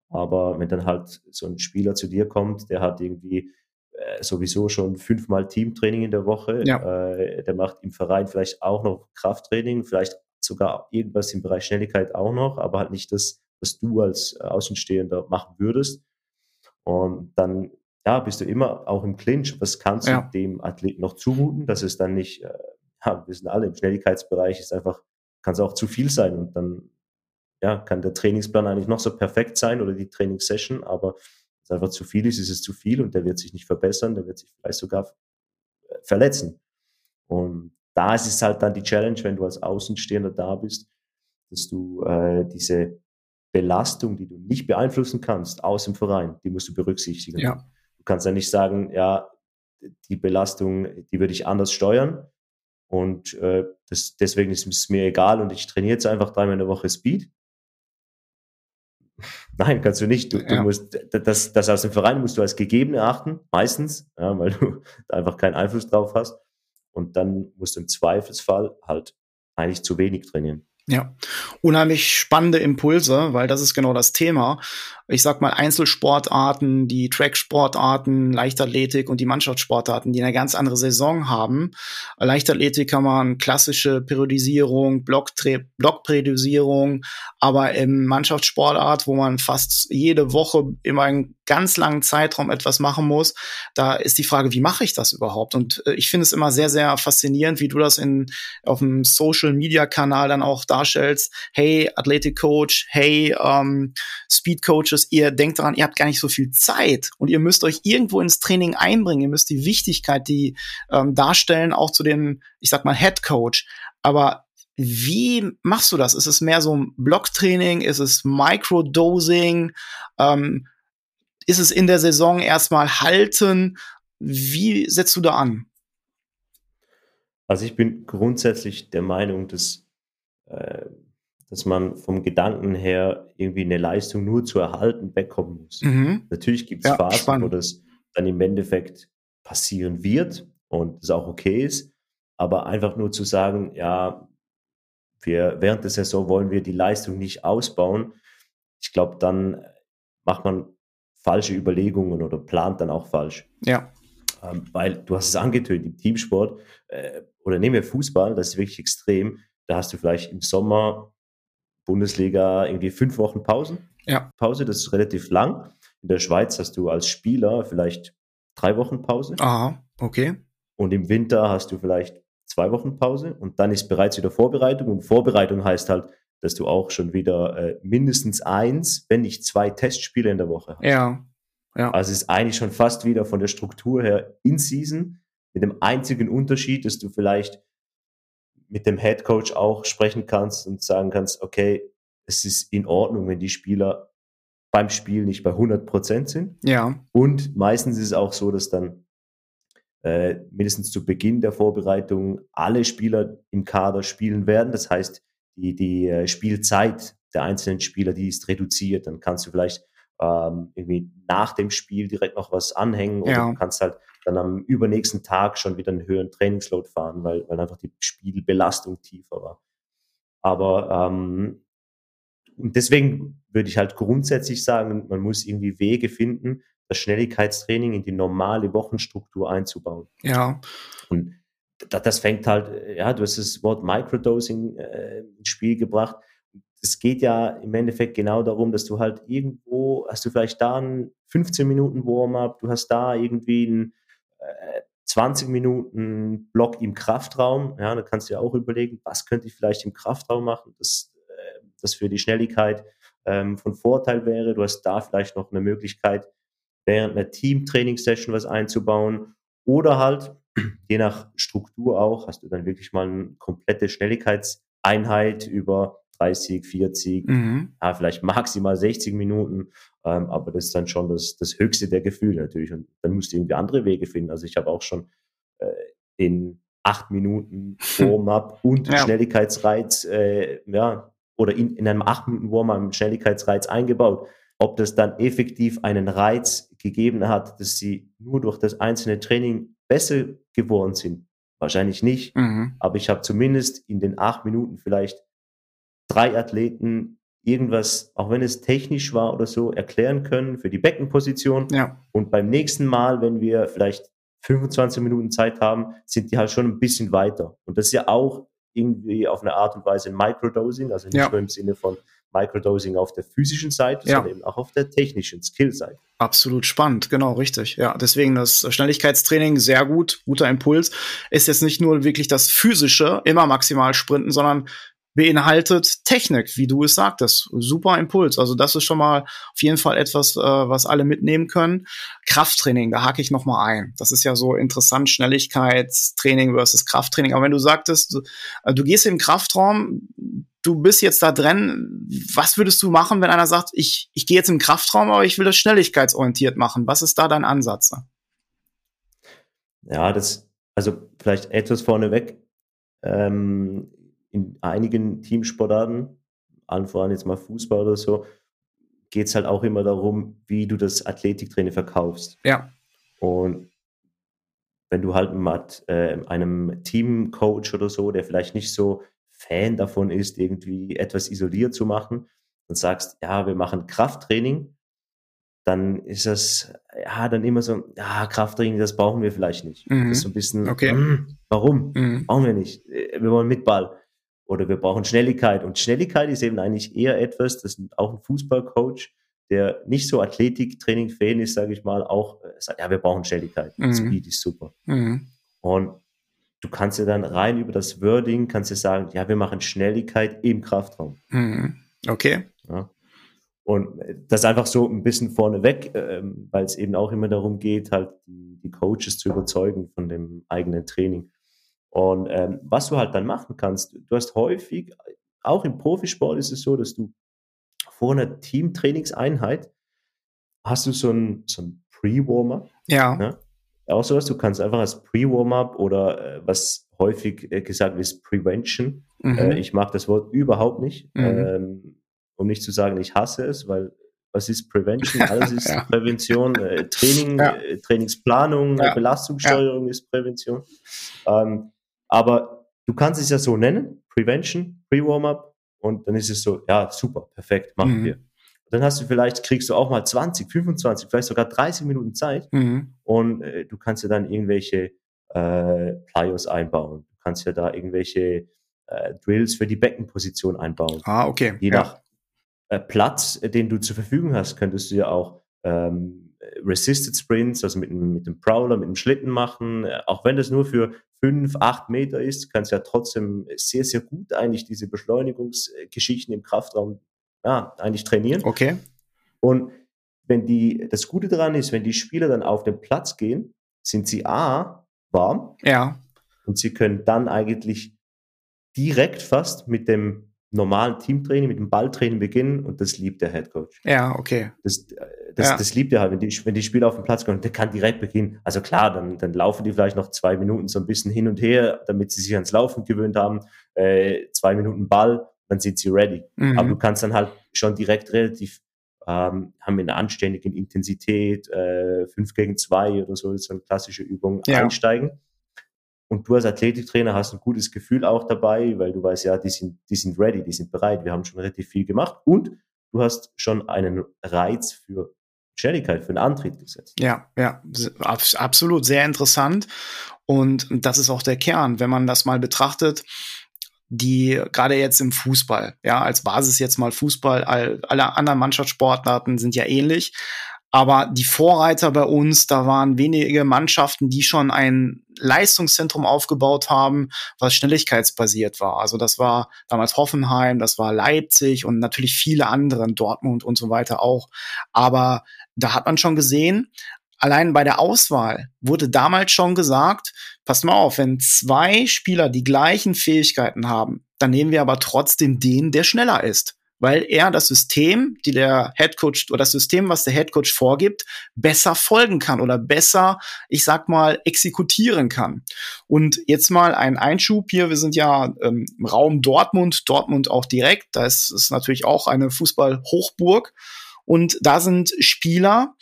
Aber wenn dann halt so ein Spieler zu dir kommt, der hat irgendwie äh, sowieso schon fünfmal Teamtraining in der Woche, Ja. äh, der macht im Verein vielleicht auch noch Krafttraining, vielleicht sogar irgendwas im Bereich Schnelligkeit auch noch, aber halt nicht das, was du als äh, Außenstehender machen würdest. Und dann ja, bist du immer auch im Clinch. Was kannst Ja. du dem Athleten noch zumuten, dass es dann nicht, äh, ja, wir wissen alle, im Schnelligkeitsbereich ist einfach, kann es auch zu viel sein und dann ja, kann der Trainingsplan eigentlich noch so perfekt sein oder die Trainingssession, aber wenn es einfach zu viel ist, ist es zu viel und der wird sich nicht verbessern, der wird sich vielleicht sogar äh, verletzen. Und da ist es halt dann die Challenge, wenn du als Außenstehender da bist, dass du äh, diese Belastung, die du nicht beeinflussen kannst, aus dem Verein, die musst du berücksichtigen. Ja. Du kannst ja nicht sagen, ja, die Belastung, die würde ich anders steuern und äh, das, deswegen ist es mir egal und ich trainiere jetzt einfach dreimal in der Woche Speed. Nein, kannst du nicht. Du, du Ja. musst das, das aus dem Verein musst du als gegeben erachten, meistens, ja, weil du da einfach keinen Einfluss drauf hast. Und dann musst du im Zweifelsfall halt eigentlich zu wenig trainieren. Ja, unheimlich spannende Impulse, weil das ist genau das Thema. Ich sag mal Einzelsportarten, die Tracksportarten, Leichtathletik und die Mannschaftssportarten, die eine ganz andere Saison haben. Leichtathletik kann man klassische Periodisierung, Blockperiodisierung, aber im Mannschaftssportart, wo man fast jede Woche immer einen ganz langen Zeitraum etwas machen muss, da ist die Frage, wie mache ich das überhaupt? Und äh, ich finde es immer sehr, sehr faszinierend, wie du das in auf dem Social Media Kanal dann auch darstellst. Hey, Athletic Coach, hey, ähm, Speed Coaches müsst, ihr denkt daran, ihr habt gar nicht so viel Zeit und ihr müsst euch irgendwo ins Training einbringen. Ihr müsst die Wichtigkeit, die ähm, darstellen, auch zu dem, ich sag mal, Head Coach. Aber wie machst du das? Ist es mehr so ein Blocktraining? Ist es Microdosing? Ähm, ist es in der Saison erstmal halten? Wie setzt du da an? Also ich bin grundsätzlich der Meinung, dass, äh, dass man vom Gedanken her irgendwie eine Leistung nur zu erhalten wegkommen muss. Mhm. Natürlich gibt es ja, Phasen, spannend. wo das dann im Endeffekt passieren wird und es auch okay ist. Aber einfach nur zu sagen, ja, wir während der Saison wollen wir die Leistung nicht ausbauen. Ich glaube, dann macht man falsche Überlegungen oder plant dann auch falsch. Ja. Ähm, weil du hast es angetönt, im Teamsport äh, oder nehmen wir Fußball, das ist wirklich extrem. Da hast du vielleicht im Sommer Bundesliga irgendwie fünf Wochen Pausen. Ja. Pause, das ist relativ lang. In der Schweiz hast du als Spieler vielleicht drei Wochen Pause. Aha, okay. Und im Winter hast du vielleicht zwei Wochen Pause und dann ist bereits wieder Vorbereitung. Und Vorbereitung heißt halt, dass du auch schon wieder äh, mindestens eins, wenn nicht zwei Testspiele in der Woche hast. Ja. ja. Also es ist eigentlich schon fast wieder von der Struktur her in Season, mit dem einzigen Unterschied, dass du vielleicht mit dem Head Coach auch sprechen kannst und sagen kannst, okay, es ist in Ordnung, wenn die Spieler beim Spiel nicht bei 100 Prozent sind. Ja. Und meistens ist es auch so, dass dann äh, mindestens zu Beginn der Vorbereitung alle Spieler im Kader spielen werden. Das heißt, die, die äh, Spielzeit der einzelnen Spieler, die ist reduziert. Dann kannst du vielleicht ähm, irgendwie nach dem Spiel direkt noch was anhängen oder ja. du kannst halt dann am übernächsten Tag schon wieder einen höheren Trainingsload fahren, weil, weil einfach die Spielbelastung tiefer war. Aber ähm, deswegen würde ich halt grundsätzlich sagen, man muss irgendwie Wege finden, das Schnelligkeitstraining in die normale Wochenstruktur einzubauen. Ja. Und das fängt halt, ja, du hast das Wort Microdosing äh, ins Spiel gebracht. Es geht ja im Endeffekt genau darum, dass du halt irgendwo, hast du vielleicht da einen 15 Minuten Warm-up, du hast da irgendwie einen äh, 20 Minuten Block im Kraftraum. Ja, da kannst du ja auch überlegen, was könnte ich vielleicht im Kraftraum machen, dass äh, das für die Schnelligkeit ähm, von Vorteil wäre. Du hast da vielleicht noch eine Möglichkeit, während einer Team-Training-Session was einzubauen oder halt, je nach Struktur auch, hast du dann wirklich mal eine komplette Schnelligkeitseinheit über 30, 40, mhm. ja, vielleicht maximal 60 Minuten, ähm, aber das ist dann schon das, das höchste der Gefühle natürlich und dann musst du irgendwie andere Wege finden. Also ich habe auch schon äh, in acht Minuten Warm-up und ja. Schnelligkeitsreiz, äh, ja, oder in, in einem acht Minuten Warm-up einen Schnelligkeitsreiz eingebaut. Ob das dann effektiv einen Reiz gegeben hat, dass sie nur durch das einzelne Training besser geworden sind, wahrscheinlich nicht. Mhm. Aber ich habe zumindest in den acht Minuten vielleicht drei Athleten irgendwas, auch wenn es technisch war oder so, erklären können für die Beckenposition. Ja. Und beim nächsten Mal, wenn wir vielleicht 25 Minuten Zeit haben, sind die halt schon ein bisschen weiter. Und das ist ja auch irgendwie auf eine Art und Weise ein Microdosing, also nicht ja. nur im Sinne von Microdosing auf der physischen Seite, ja. sondern eben auch auf der technischen Skill-Seite. Absolut spannend, genau, richtig. Ja, deswegen das Schnelligkeitstraining sehr gut, guter Impuls. Ist jetzt nicht nur wirklich das physische, immer maximal sprinten, sondern beinhaltet Technik, wie du es sagtest. Super Impuls. Also das ist schon mal auf jeden Fall etwas, äh, was alle mitnehmen können. Krafttraining, da hake ich noch mal ein. Das ist ja so interessant, Schnelligkeitstraining versus Krafttraining. Aber wenn du sagtest, du, äh, du gehst im Kraftraum, du bist jetzt da drin, was würdest du machen, wenn einer sagt, ich, ich gehe jetzt im Kraftraum, aber ich will das schnelligkeitsorientiert machen? Was ist da dein Ansatz? Ja, das, also vielleicht etwas vorneweg. Ähm, in einigen Teamsportarten, allen voran jetzt mal Fußball oder so, geht es halt auch immer darum, wie du das Athletiktraining verkaufst. Ja. Und wenn du halt mit äh, einem Teamcoach oder so, der vielleicht nicht so Fan davon ist, irgendwie etwas isoliert zu machen und sagst, ja, wir machen Krafttraining, dann ist das, ja, dann immer so, ja, Krafttraining, das brauchen wir vielleicht nicht. Mhm. Das ist so ein bisschen, okay. warum? Mhm. Brauchen wir nicht. Äh, wir wollen mit Ball oder wir brauchen Schnelligkeit. Und Schnelligkeit ist eben eigentlich eher etwas, das auch ein Fußballcoach, der nicht so Athletiktraining-Fan ist, sage ich mal, auch äh, sagt, ja, wir brauchen Schnelligkeit. Mhm. Speed ist super. Mhm. Und du kannst ja dann rein über das Wording, kannst du sagen, ja, wir machen Schnelligkeit im Kraftraum. Mhm. Okay. Ja. Und das einfach so ein bisschen vorneweg, ähm, weil es eben auch immer darum geht, halt die, die Coaches zu überzeugen von dem eigenen Training. Und ähm, was du halt dann machen kannst, du hast häufig, auch im Profisport ist es so, dass du vor einer Teamtrainingseinheit hast du so ein, so ein Pre-Warmer. Ja. Ne? Auch sowas, du kannst einfach als Pre-Warm-up oder äh, was häufig äh, gesagt wird, Prevention. Mhm. Äh, ich mag das Wort überhaupt nicht, mhm. ähm, um nicht zu sagen, ich hasse es, weil was ist Prevention? Alles ist ja. Prävention. Äh, Training, ja. Äh, Trainingsplanung, ja. Belastungssteuerung ist Prävention. Ähm, aber du kannst es ja so nennen, Prevention, Pre-Warm-up, und dann ist es so, ja, super, perfekt, machen mhm. wir. Und dann hast du vielleicht, kriegst du auch mal 20, 25, vielleicht sogar 30 Minuten Zeit mhm. und äh, du kannst ja dann irgendwelche äh, Plyos einbauen. Du kannst ja da irgendwelche äh, Drills für die Beckenposition einbauen. Ah, okay. Je nach äh, Platz, äh, den du zur Verfügung hast, könntest du ja auch ähm, Resisted Sprints, also mit, mit dem Prowler, mit dem Schlitten machen. Äh, auch wenn das nur für fünf, acht Meter ist, kannst du ja trotzdem sehr, sehr gut eigentlich diese Beschleunigungsgeschichten im Kraftraum ja, eigentlich trainieren. Okay. Und wenn die, das Gute daran ist, wenn die Spieler dann auf den Platz gehen, sind sie A, warm. Ja. Und sie können dann eigentlich direkt fast mit dem normalen Teamtraining, mit dem Balltraining beginnen und das liebt der Headcoach. Ja, okay. Das, das, ja. das liebt er halt, wenn die, wenn die Spieler auf den Platz kommen, der kann direkt beginnen. Also klar, dann, dann laufen die vielleicht noch zwei Minuten so ein bisschen hin und her, damit sie sich ans Laufen gewöhnt haben. Äh, zwei Minuten Ball, dann sind sie ready. Mhm. Aber du kannst dann halt schon direkt relativ ähm, haben wir eine anständige Intensität, äh, 5 gegen 2 oder so, so eine klassische Übung ja. einsteigen. Und du als Athletiktrainer hast ein gutes Gefühl auch dabei, weil du weißt, ja, die sind, die sind ready, die sind bereit, wir haben schon relativ viel gemacht und du hast schon einen Reiz für Schnelligkeit, für einen Antritt gesetzt. Ja, ja, absolut, sehr interessant. Und das ist auch der Kern, wenn man das mal betrachtet die gerade jetzt im Fußball, ja, als Basis jetzt mal Fußball, alle anderen Mannschaftssportarten sind ja ähnlich. Aber die Vorreiter bei uns, da waren wenige Mannschaften, die schon ein Leistungszentrum aufgebaut haben, was schnelligkeitsbasiert war. Also das war damals Hoffenheim, das war Leipzig und natürlich viele andere, Dortmund und so weiter auch. Aber da hat man schon gesehen, allein bei der Auswahl wurde damals schon gesagt, passt mal auf, wenn zwei Spieler die gleichen Fähigkeiten haben, dann nehmen wir aber trotzdem den, der schneller ist weil er das System, die der Head Coach oder das System, was der Head Coach vorgibt, besser folgen kann oder besser, ich sag mal, exekutieren kann. Und jetzt mal ein Einschub hier. Wir sind ja ähm, im Raum Dortmund, Dortmund auch direkt. Da ist es natürlich auch eine Fußball-Hochburg. Und da sind Spieler,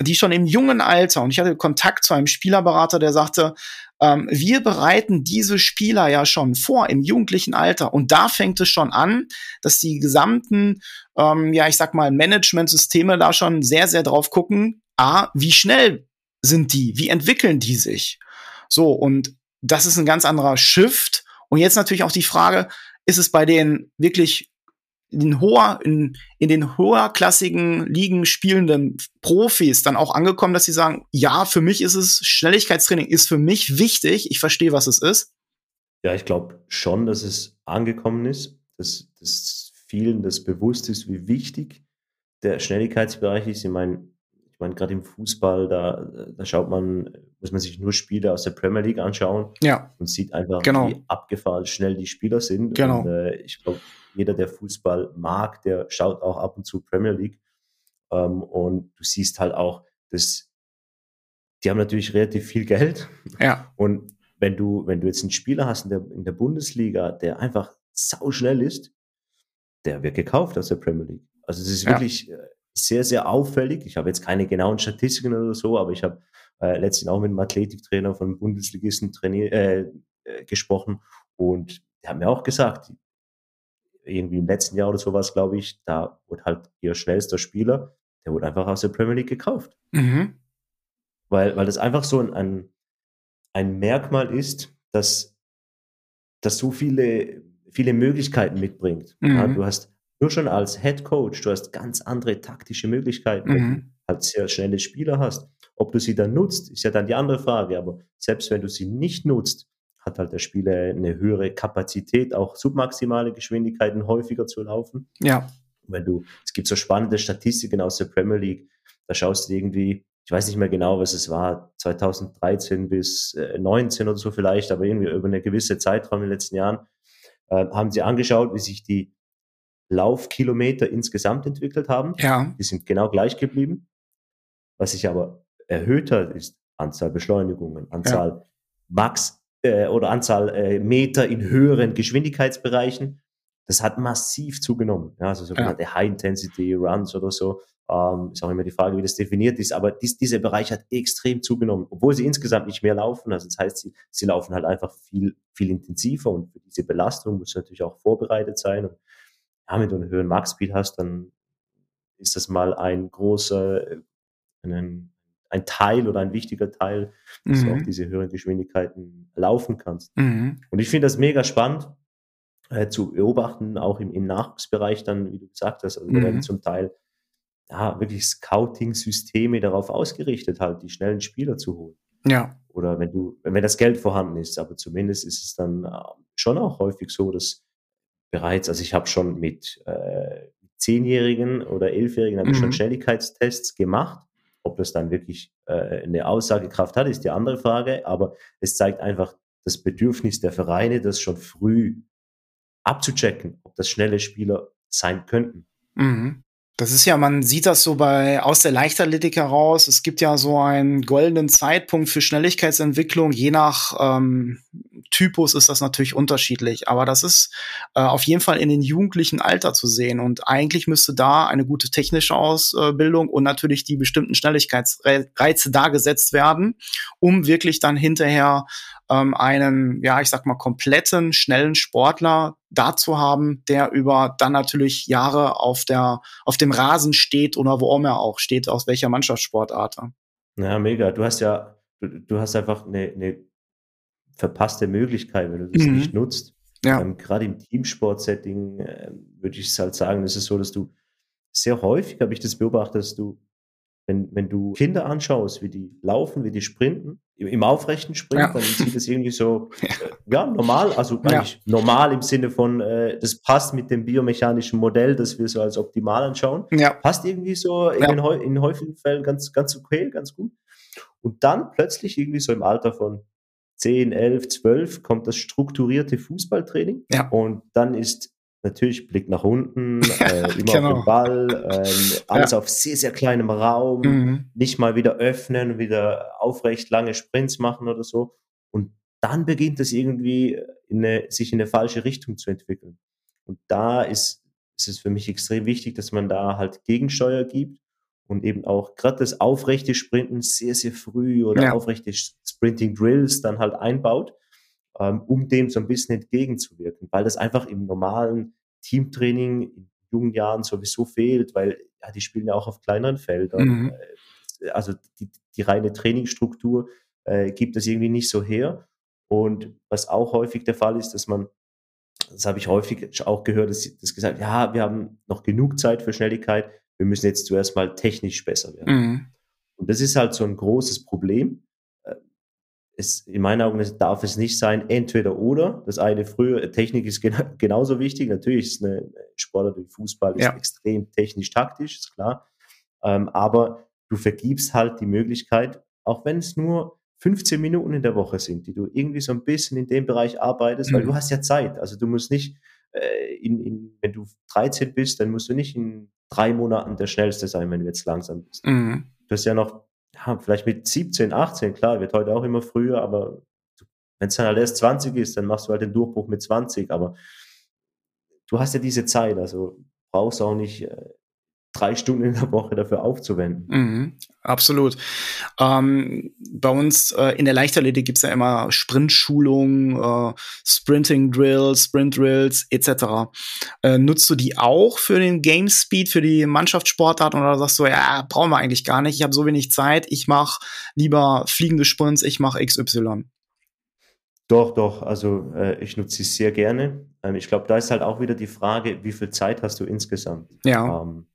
die schon im jungen Alter, und ich hatte Kontakt zu einem Spielerberater, der sagte, ähm, wir bereiten diese Spieler ja schon vor im jugendlichen Alter. Und da fängt es schon an, dass die gesamten, ähm, ja, ich sag mal, Managementsysteme da schon sehr, sehr drauf gucken, a, wie schnell sind die? Wie entwickeln die sich? So, und das ist ein ganz anderer Shift. Und jetzt natürlich auch die Frage, ist es bei den wirklich in, hoher, in, in den höherklassigen Ligen spielenden Profis dann auch angekommen, dass sie sagen, ja, für mich ist es, Schnelligkeitstraining ist für mich wichtig, ich verstehe, was es ist? Ja, ich glaube schon, dass es angekommen ist, dass, dass vielen das bewusst ist, wie wichtig der Schnelligkeitsbereich ist. Ich meine, ich meine, gerade im Fußball, da, da schaut man, muss man sich nur Spiele aus der Premier League anschauen ja. und sieht einfach, genau. wie abgefahren schnell die Spieler sind. Genau. Und, äh, ich glaube, jeder, der Fußball mag, der schaut auch ab und zu Premier League. Ähm, und du siehst halt auch, dass die haben natürlich relativ viel Geld. Ja. Und wenn du, wenn du jetzt einen Spieler hast in der, in der Bundesliga, der einfach sau schnell ist, der wird gekauft aus der Premier League. Also es ist ja. wirklich äh, sehr, sehr auffällig. Ich habe jetzt keine genauen Statistiken oder so, aber ich habe äh, letztens auch mit einem Athletiktrainer von Bundesligisten äh, äh, gesprochen und der hat mir auch gesagt, irgendwie im letzten Jahr oder sowas, glaube ich, da wurde halt ihr schnellster Spieler, der wurde einfach aus der Premier League gekauft. Mhm. Weil, weil das einfach so ein, ein Merkmal ist, dass das so viele, viele Möglichkeiten mitbringt. Mhm. Ja, du hast nur schon als Head Coach, du hast ganz andere taktische Möglichkeiten, mhm. wenn du halt sehr schnelle Spieler hast. Ob du sie dann nutzt, ist ja dann die andere Frage. Aber selbst wenn du sie nicht nutzt, hat halt der Spieler eine höhere Kapazität, auch submaximale Geschwindigkeiten häufiger zu laufen. Ja. Wenn du, es gibt so spannende Statistiken aus der Premier League, da schaust du irgendwie, ich weiß nicht mehr genau, was es war, 2013 bis 19 oder so vielleicht, aber irgendwie über eine gewisse Zeitraum in den letzten Jahren, äh, haben sie angeschaut, wie sich die Laufkilometer insgesamt entwickelt haben. Ja. Die sind genau gleich geblieben. Was sich aber erhöht hat, ist Anzahl Beschleunigungen, Anzahl ja. Max äh, oder Anzahl äh, Meter in höheren Geschwindigkeitsbereichen. Das hat massiv zugenommen. Ja, also sogenannte ja. High-Intensity Runs oder so. Ähm, ist auch immer die Frage, wie das definiert ist. Aber dies, dieser Bereich hat extrem zugenommen, obwohl sie insgesamt nicht mehr laufen. Also das heißt, sie, sie laufen halt einfach viel, viel intensiver und für diese Belastung muss natürlich auch vorbereitet sein. Und ja, wenn du einen höheren Max-Speed hast, dann ist das mal ein großer, äh, ein, ein Teil oder ein wichtiger Teil, dass mhm. du auch diese höheren Geschwindigkeiten laufen kannst. Mhm. Und ich finde das mega spannend äh, zu beobachten, auch im, im Nachwuchsbereich dann, wie du gesagt hast, also mhm. werden zum Teil ja, wirklich Scouting-Systeme darauf ausgerichtet, halt die schnellen Spieler zu holen. Ja. Oder wenn du, wenn das Geld vorhanden ist, aber zumindest ist es dann äh, schon auch häufig so, dass bereits, also ich habe schon mit äh, Zehnjährigen oder Elfjährigen habe ich schon mhm. Schnelligkeitstests gemacht. Ob das dann wirklich äh, eine Aussagekraft hat, ist die andere Frage. Aber es zeigt einfach das Bedürfnis der Vereine, das schon früh abzuchecken, ob das schnelle Spieler sein könnten. Mhm. Das ist ja, man sieht das so bei aus der Leichtathletik heraus. Es gibt ja so einen goldenen Zeitpunkt für Schnelligkeitsentwicklung. Je nach ähm, Typus ist das natürlich unterschiedlich, aber das ist äh, auf jeden Fall in den jugendlichen Alter zu sehen. Und eigentlich müsste da eine gute technische Ausbildung und natürlich die bestimmten Schnelligkeitsreize dargesetzt werden, um wirklich dann hinterher ähm, einen, ja, ich sag mal, kompletten, schnellen Sportler dazu haben, der über dann natürlich Jahre auf der, auf dem Rasen steht oder wo er auch steht, aus welcher Mannschaftssportart. Ja, mega. Du hast ja, du, du hast einfach eine, eine verpasste Möglichkeit, wenn du das mhm. nicht nutzt. Ja. Ähm, Gerade im Teamsport-Setting äh, würde ich es halt sagen, es ist so, dass du sehr häufig, habe ich das beobachtet, dass du wenn, wenn du Kinder anschaust, wie die laufen, wie die sprinten, im aufrechten Sprint, ja. dann sieht das irgendwie so, ja, äh, ja normal, also eigentlich ja. normal im Sinne von, äh, das passt mit dem biomechanischen Modell, das wir so als optimal anschauen. Passt irgendwie so in, in, häufigen Fällen ganz, ganz okay, ganz gut. Und dann plötzlich irgendwie so im Alter von 10, 11, 12 kommt das strukturierte Fußballtraining. Ja. Und dann ist natürlich Blick nach unten, äh, immer genau. auf den Ball, äh, alles ja. auf sehr, sehr kleinem Raum, mhm. nicht mal wieder öffnen, wieder aufrecht lange Sprints machen oder so. Und dann beginnt es irgendwie in eine, sich in eine falsche Richtung zu entwickeln. Und da ist, ist es für mich extrem wichtig, dass man da halt Gegensteuer gibt und eben auch gerade das aufrechte Sprinten sehr, sehr früh oder ja. aufrechte Sprinting Drills dann halt einbaut ähm, um dem so ein bisschen entgegenzuwirken, weil das einfach im normalen Teamtraining in jungen Jahren sowieso fehlt, weil ja, die spielen ja auch auf kleineren Feldern. Mhm. Äh, also die, die reine Trainingsstruktur äh, gibt das irgendwie nicht so her. Und was auch häufig der Fall ist, dass man, das habe ich häufig auch gehört, dass, dass gesagt, ja, wir haben noch genug Zeit für Schnelligkeit, wir müssen jetzt zuerst mal technisch besser werden. Mhm. Und das ist halt so ein großes Problem, es, in meinen Augen darf es nicht sein, entweder oder. Das eine früher, Technik ist gena genauso wichtig. Natürlich ist eine Sportart wie Fußball ist ja. extrem technisch-taktisch, ist klar. Ähm, aber du vergibst halt die Möglichkeit, auch wenn es nur 15 Minuten in der Woche sind, die du irgendwie so ein bisschen in dem Bereich arbeitest, mhm. weil du hast ja Zeit. Also du musst nicht, äh, in, in, wenn du 13 bist, dann musst du nicht in drei Monaten der Schnellste sein, wenn du jetzt langsam bist. Mhm. Du hast ja noch ja, vielleicht mit 17, 18, klar, wird heute auch immer früher, aber wenn es dann halt erst 20 ist, dann machst du halt den Durchbruch mit 20, aber du hast ja diese Zeit, also brauchst auch nicht äh, drei Stunden in der Woche dafür aufzuwenden. Mhm, absolut. Ähm, bei uns äh, in der Leichtathletik gibt's ja immer Sprintschulungen, äh, Sprinting-Drills, Sprint-Drills etc. Äh, nutzt du die auch für den Game Speed, für die Mannschaftssportart oder sagst du, ja, brauchen wir eigentlich gar nicht, ich habe so wenig Zeit, ich mache lieber fliegende Sprints, ich mache XY? Doch, doch. Also äh, ich nutze sie sehr gerne. Ähm, ich glaube, da ist halt auch wieder die Frage, wie viel Zeit hast du insgesamt? Ja. Ähm,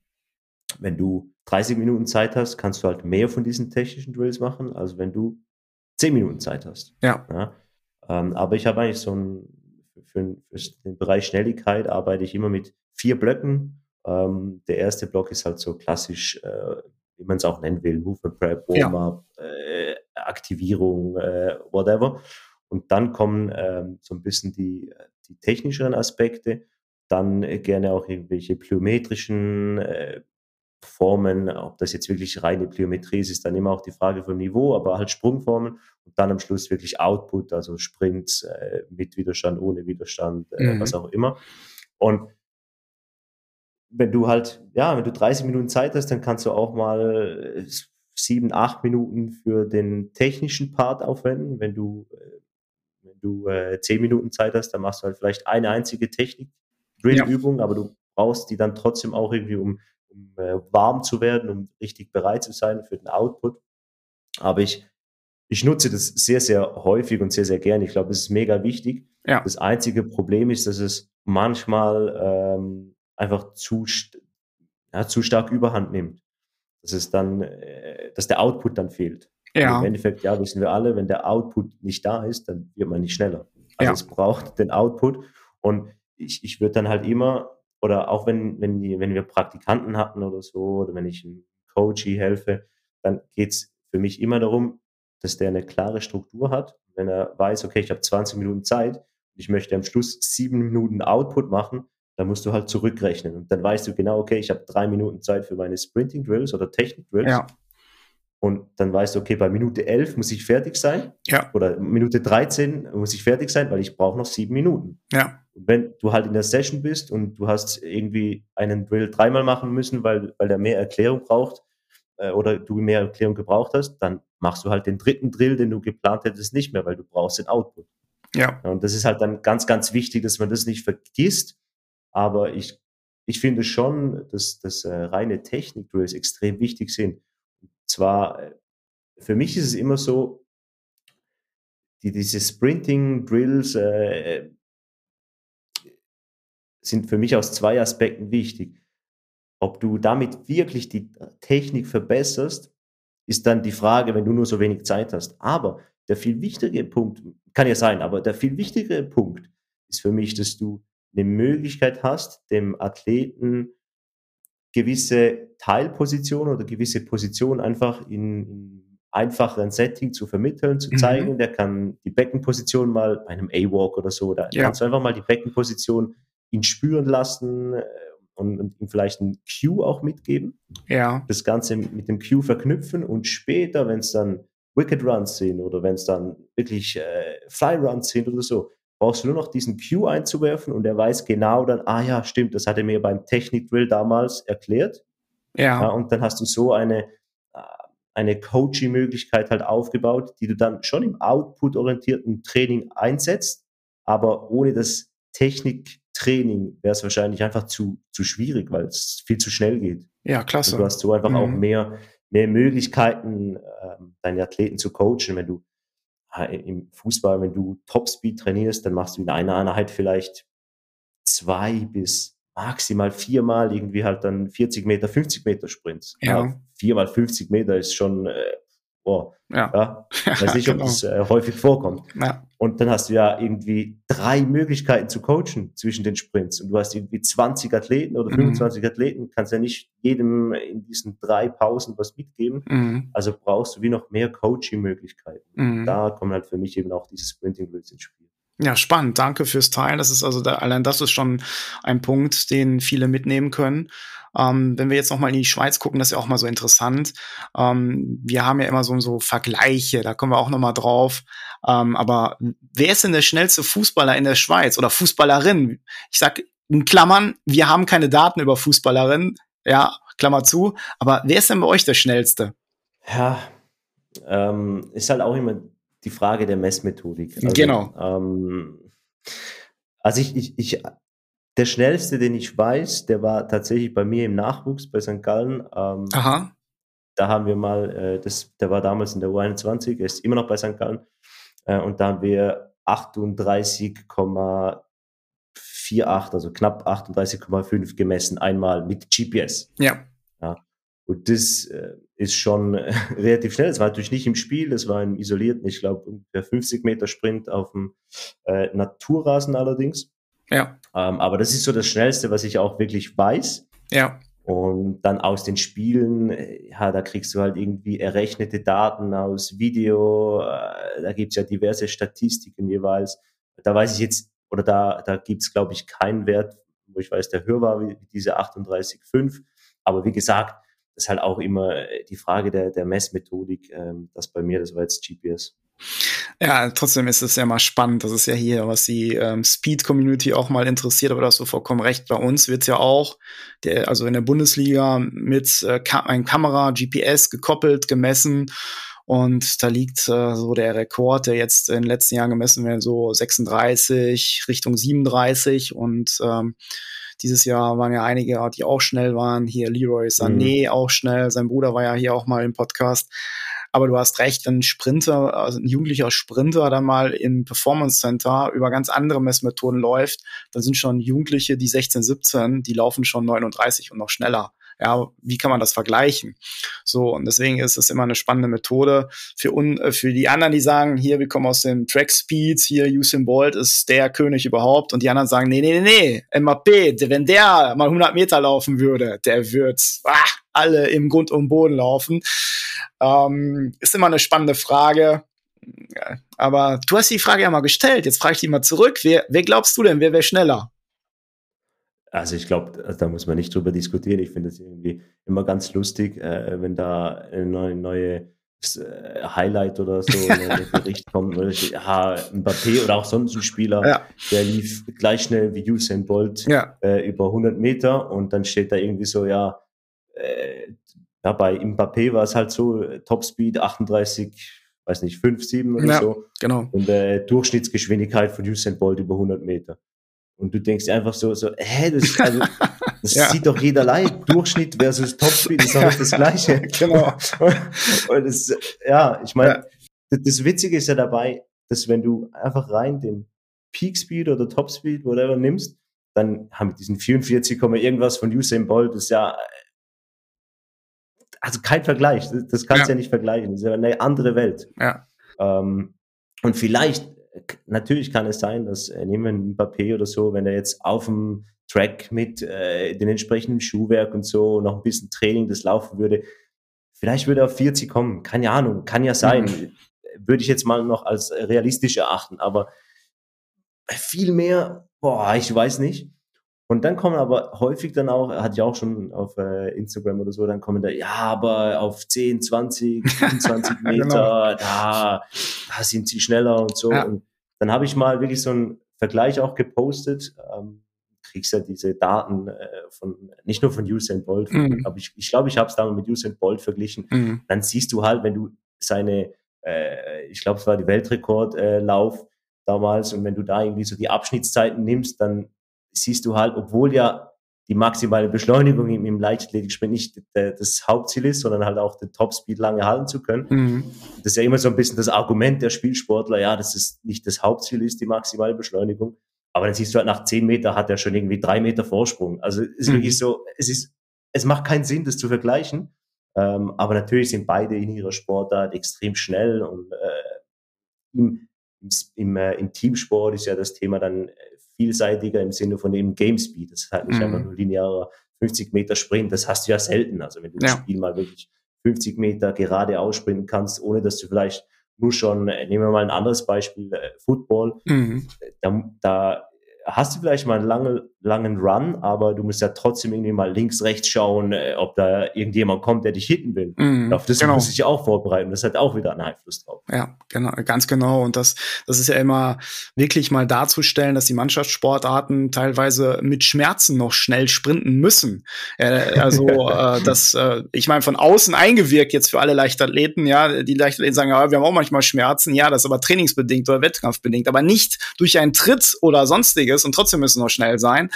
wenn du 30 Minuten Zeit hast, kannst du halt mehr von diesen technischen Drills machen, als wenn du 10 Minuten Zeit hast. Ja. ja? Ähm, aber ich habe eigentlich so ein, für, für, den Bereich Schnelligkeit arbeite ich immer mit vier Blöcken Ähm, der erste Block ist halt so klassisch, äh, wie man es auch nennen will, Movement Prep, Warm-up, ja. äh, Aktivierung, äh, whatever. Und dann kommen ähm, so ein bisschen die, die technischeren Aspekte, dann äh, gerne auch irgendwelche plyometrischen äh, Formen, ob das jetzt wirklich reine Plyometrie ist, ist dann immer auch die Frage vom Niveau, aber halt Sprungformen und dann am Schluss wirklich Output, also Sprints äh, mit Widerstand, ohne Widerstand, äh, mhm. was auch immer. Und wenn du halt, ja, wenn du 30 Minuten Zeit hast, dann kannst du auch mal äh, sieben, acht Minuten für den technischen Part aufwenden. Wenn du, äh, wenn du äh, zehn Minuten Zeit hast, dann machst du halt vielleicht eine einzige Technik-Drill-Übung, ja. aber du brauchst die dann trotzdem auch irgendwie, um, um äh, warm zu werden, um richtig bereit zu sein für den Output. Aber ich, ich nutze das sehr, sehr häufig und sehr, sehr gerne. Ich glaube, es ist mega wichtig. Ja. Das einzige Problem ist, dass es manchmal ähm, einfach zu, ja, zu stark überhand nimmt. Dass es dann, äh, dass der Output dann fehlt. Ja. Im Endeffekt, ja, wissen wir alle, wenn der Output nicht da ist, dann wird man nicht schneller. Also ja. es braucht den Output. Und ich, ich würde dann halt immer, oder auch wenn, wenn, die, wenn wir Praktikanten hatten oder so, oder wenn ich einem Coachy helfe, dann geht's für mich immer darum, dass der eine klare Struktur hat. Wenn er weiß, okay, ich habe 20 Minuten Zeit, ich möchte am Schluss sieben Minuten Output machen, dann musst du halt zurückrechnen. Und dann weißt du genau, okay, ich habe drei Minuten Zeit für meine Sprinting Drills oder Technik Drills. Ja. Und dann weißt du, okay, bei Minute 11 muss ich fertig sein. Ja. Oder Minute 13 muss ich fertig sein, weil ich brauche noch sieben Minuten. Ja. Und wenn du halt in der Session bist und du hast irgendwie einen Drill dreimal machen müssen, weil, weil der mehr Erklärung braucht äh, oder du mehr Erklärung gebraucht hast, dann machst du halt den dritten Drill, den du geplant hättest, nicht mehr, weil du brauchst den Output. Ja. Und das ist halt dann ganz, ganz wichtig, dass man das nicht vergisst aber ich, ich finde schon, dass, dass äh, reine Technik-Drills extrem wichtig sind. Und zwar, äh, für mich ist es immer so, die, diese Sprinting-Drills äh, sind für mich aus zwei Aspekten wichtig. Ob du damit wirklich die Technik verbesserst, ist dann die Frage, wenn du nur so wenig Zeit hast. Aber der viel wichtigere Punkt, kann ja sein, aber der viel wichtigere Punkt ist für mich, dass du eine Möglichkeit hast, dem Athleten gewisse Teilpositionen oder gewisse Positionen einfach in, in einfacheren Setting zu vermitteln, zu mhm. zeigen. Mhm. Der kann die Beckenposition mal bei einem A-Walk oder so, da ja. kannst du einfach mal die Beckenposition ihn spüren lassen äh, und, und ihm vielleicht ein Cue auch mitgeben. Ja. Das Ganze mit dem Cue verknüpfen und später, wenn es dann Wicked Runs sind oder wenn es dann wirklich äh, Fly Runs sind oder so, brauchst du nur noch diesen Cue einzuwerfen und er weiß genau dann, ah ja, stimmt, das hat er mir beim Technik-Drill damals erklärt. Ja. ja. Und dann hast du so eine, äh, eine Coaching-Möglichkeit halt aufgebaut, die du dann schon im Output-orientierten Training einsetzt, aber ohne das Techniktraining wäre es wahrscheinlich einfach zu, zu schwierig, weil es viel zu schnell geht. Ja, klasse. Und du hast so einfach mhm. auch mehr, mehr Möglichkeiten, äh, deine Athleten zu coachen, wenn du im Fußball, wenn du Topspeed trainierst, dann machst du in einer Einheit vielleicht zwei bis maximal viermal irgendwie halt dann 40 Meter, 50 Meter Sprints. Ja. ja viermal 50 Meter ist schon, äh, boah, ja. ja. Weiß nicht, genau. ob das äh, häufig vorkommt. Ja. Und dann hast du ja irgendwie drei Möglichkeiten zu coachen zwischen den Sprints. Und du hast irgendwie 20 Athleten oder 25 mhm. Athleten, kannst ja nicht jedem in diesen drei Pausen was mitgeben. Mhm. Also brauchst du wie noch mehr Coaching-Möglichkeiten. Mhm. Da kommen halt für mich eben auch diese Sprinting-Drills ins Spiel. Ja, spannend. Danke fürs Teilen. Das ist also da, allein das ist schon ein Punkt, den viele mitnehmen können. Ähm, wenn wir jetzt noch mal in die Schweiz gucken, das ist ja auch mal so interessant. Ähm, wir haben ja immer so, so Vergleiche, da kommen wir auch noch mal drauf. Ähm, aber wer ist denn der schnellste Fußballer in der Schweiz oder Fußballerin? Ich sag in Klammern, wir haben keine Daten über Fußballerinnen. Ja, Klammer zu. Aber wer ist denn bei euch der schnellste? Ja, ähm, ist halt auch immer die Frage der Messmethodik. Also, genau. Ähm, also ich, ich, ich der schnellste, den ich weiß, der war tatsächlich bei mir im Nachwuchs bei St. Gallen. Ähm, Aha. Da haben wir mal, äh, das, der war damals in der U21, er ist immer noch bei St. Gallen. Äh, und da haben wir 38,48, also knapp 38,5 gemessen, einmal mit GPS. Ja. ja. Und das äh, ist schon äh, relativ schnell. Es war natürlich nicht im Spiel, es war im isolierten, ich glaube, ungefähr 50 Meter Sprint auf dem äh, Naturrasen allerdings. Ja. Ähm, aber das ist so das Schnellste, was ich auch wirklich weiß. Ja. Und dann aus den Spielen, äh, ja, da kriegst du halt irgendwie errechnete Daten aus Video, äh, da gibt's ja diverse Statistiken jeweils. Da weiß ich jetzt, oder da, da gibt's glaube ich, keinen Wert, wo ich weiß, der höher war wie diese 38,5. Aber wie gesagt, das ist halt auch immer äh, die Frage der, der Messmethodik. Ähm, das bei mir, das war jetzt GPS. Ja, trotzdem ist es ja mal spannend. Das ist ja hier, was die ähm, Speed-Community auch mal interessiert, aber da hast du vollkommen recht. Bei uns wird ja auch, der, also in der Bundesliga mit äh, Ka ein Kamera, GPS gekoppelt, gemessen. Und da liegt äh, so der Rekord, der jetzt in den letzten Jahren gemessen wird, so 36 Richtung 37. Und ähm, dieses Jahr waren ja einige, die auch schnell waren. Hier Leroy Sané mhm. auch schnell. Sein Bruder war ja hier auch mal im Podcast. Aber du hast recht, wenn ein Sprinter, also ein jugendlicher Sprinter dann mal im Performance Center über ganz andere Messmethoden läuft, dann sind schon Jugendliche, die 16, 17, die laufen schon 39 und noch schneller. Ja, wie kann man das vergleichen? So, und deswegen ist es immer eine spannende Methode für, un, äh, für die anderen, die sagen, hier, wir kommen aus dem Track Speeds, hier Usain Bolt ist der König überhaupt. Und die anderen sagen, nee, nee, nee, nee, Mbappé, wenn der mal 100 Meter laufen würde, der wird ah, alle im Grund und Boden laufen. Ähm, ist immer eine spannende Frage. Aber du hast die Frage ja mal gestellt. Jetzt frage ich die mal zurück. Wer, wer glaubst du denn, wer wäre schneller? Also ich glaube, da muss man nicht drüber diskutieren. Ich finde es irgendwie immer ganz lustig, äh, wenn da eine neue, neue äh, Highlight oder so ein Bericht kommt. Oder ja, Mbappé oder auch sonst ein Spieler, ja. der lief gleich schnell wie Usain Bolt ja. äh, über 100 Meter und dann steht da irgendwie so, ja, äh, ja bei Mbappé war es halt so, Topspeed 38, weiß nicht, 5, 7 oder ja, so. genau. Und äh, Durchschnittsgeschwindigkeit von Usain Bolt über 100 Meter. Und du denkst einfach so, so hä, das, also, das ja. sieht doch jeder leid. Durchschnitt versus Topspeed ist nicht das Gleiche. genau. Und das, ja, ich meine, ja. das Witzige ist ja dabei, dass wenn du einfach rein den Peak Speed oder Top Speed, whatever, nimmst, dann haben wir diesen 44, irgendwas von Usain Bolt, das ist ja, also kein Vergleich. Das, das kannst du ja. ja. nicht vergleichen. Das ist ja eine andere Welt. Ja. Ähm, und vielleicht natürlich kann es sein, dass äh, nehmen wir einen Mbappé oder so, wenn er jetzt auf dem Track mit äh, den entsprechenden Schuhwerk und so noch ein bisschen Training das laufen würde, vielleicht würde er auf 40 kommen. Keine Ahnung, kann ja sein. Mhm. Würde ich jetzt mal noch als realistisch erachten, aber viel mehr, boah, ich weiß nicht. Und dann kommen aber häufig dann auch, hatte ich auch schon auf äh, Instagram oder so, dann kommen da, ja, aber auf 10, 20, 25 Meter, genau. da, da sind sie schneller und so. Ja. Und dann habe ich mal wirklich so einen Vergleich auch gepostet. Ähm, kriegst ja diese Daten äh, von, nicht nur von Usain Bolt, mhm. aber ich, ich glaube, ich habe es damals mit Usain Bolt verglichen. Mhm. Dann siehst du halt, wenn du seine, äh, ich glaube, es war die Weltrekordlauf äh, damals, und wenn du da irgendwie so die Abschnittszeiten nimmst, dann siehst du halt, obwohl ja die maximale Beschleunigung im, im Leichtathletiksprint nicht das Hauptziel ist, sondern halt auch den Topspeed lange halten zu können. Mhm. Das ist ja immer so ein bisschen das Argument der Spielsportler, ja, dass es nicht das Hauptziel ist, die maximale Beschleunigung. Aber dann siehst du halt nach zehn Meter hat er schon irgendwie drei Meter Vorsprung. Also es ist mhm. wirklich so, es ist, es macht keinen Sinn, das zu vergleichen. Ähm, aber natürlich sind beide in ihrer Sportart extrem schnell und äh, im, im, äh, im Teamsport ist ja das Thema dann äh, vielseitiger im Sinne von dem Game Speed. Das ist halt nicht mhm. einfach nur linearer 50 Meter Sprint. Das hast du ja selten. Also wenn du ja. das Spiel mal wirklich 50 Meter gerade aussprinten kannst, ohne dass du vielleicht nur schon, äh, nehmen wir mal ein anderes Beispiel, äh, Football, mhm. da, da hast du vielleicht mal einen langen, langen Run, aber du musst ja trotzdem irgendwie mal links, rechts schauen, äh, ob da irgendjemand kommt, der dich hitten will. Mm, Auf das genau. muss ich auch vorbereiten. Das hat auch wieder einen Einfluss drauf. Ja, genau, ganz genau. Und das, das ist ja immer wirklich mal darzustellen, dass die Mannschaftssportarten teilweise mit Schmerzen noch schnell sprinten müssen. Äh, also äh, das, äh, ich meine, von außen eingewirkt jetzt für alle Leichtathleten, ja, die Leichtathleten sagen, ja, wir haben auch manchmal Schmerzen, ja, das ist aber trainingsbedingt oder wettkampfbedingt, aber nicht durch einen Tritt oder sonstiges und trotzdem müssen wir schnell sein.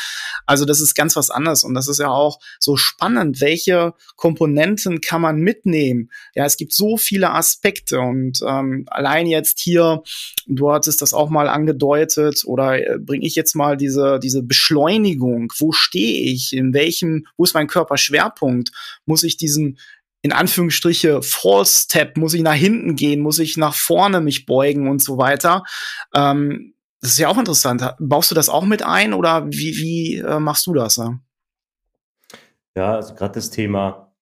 Also das ist ganz was anderes und das ist ja auch so spannend, welche Komponenten kann man mitnehmen. Ja, es gibt so viele Aspekte und ähm, allein jetzt hier, du hattest das auch mal angedeutet oder äh, bringe ich jetzt mal diese diese Beschleunigung. Wo stehe ich? In welchem? Wo ist mein Körperschwerpunkt? Muss ich diesen in Anführungsstriche False Step, muss ich nach hinten gehen, muss ich nach vorne mich beugen und so weiter. Ähm, das ist ja auch interessant. Baust du das auch mit ein oder wie, wie äh, machst du das? Ja? Ja, also gerade das Thema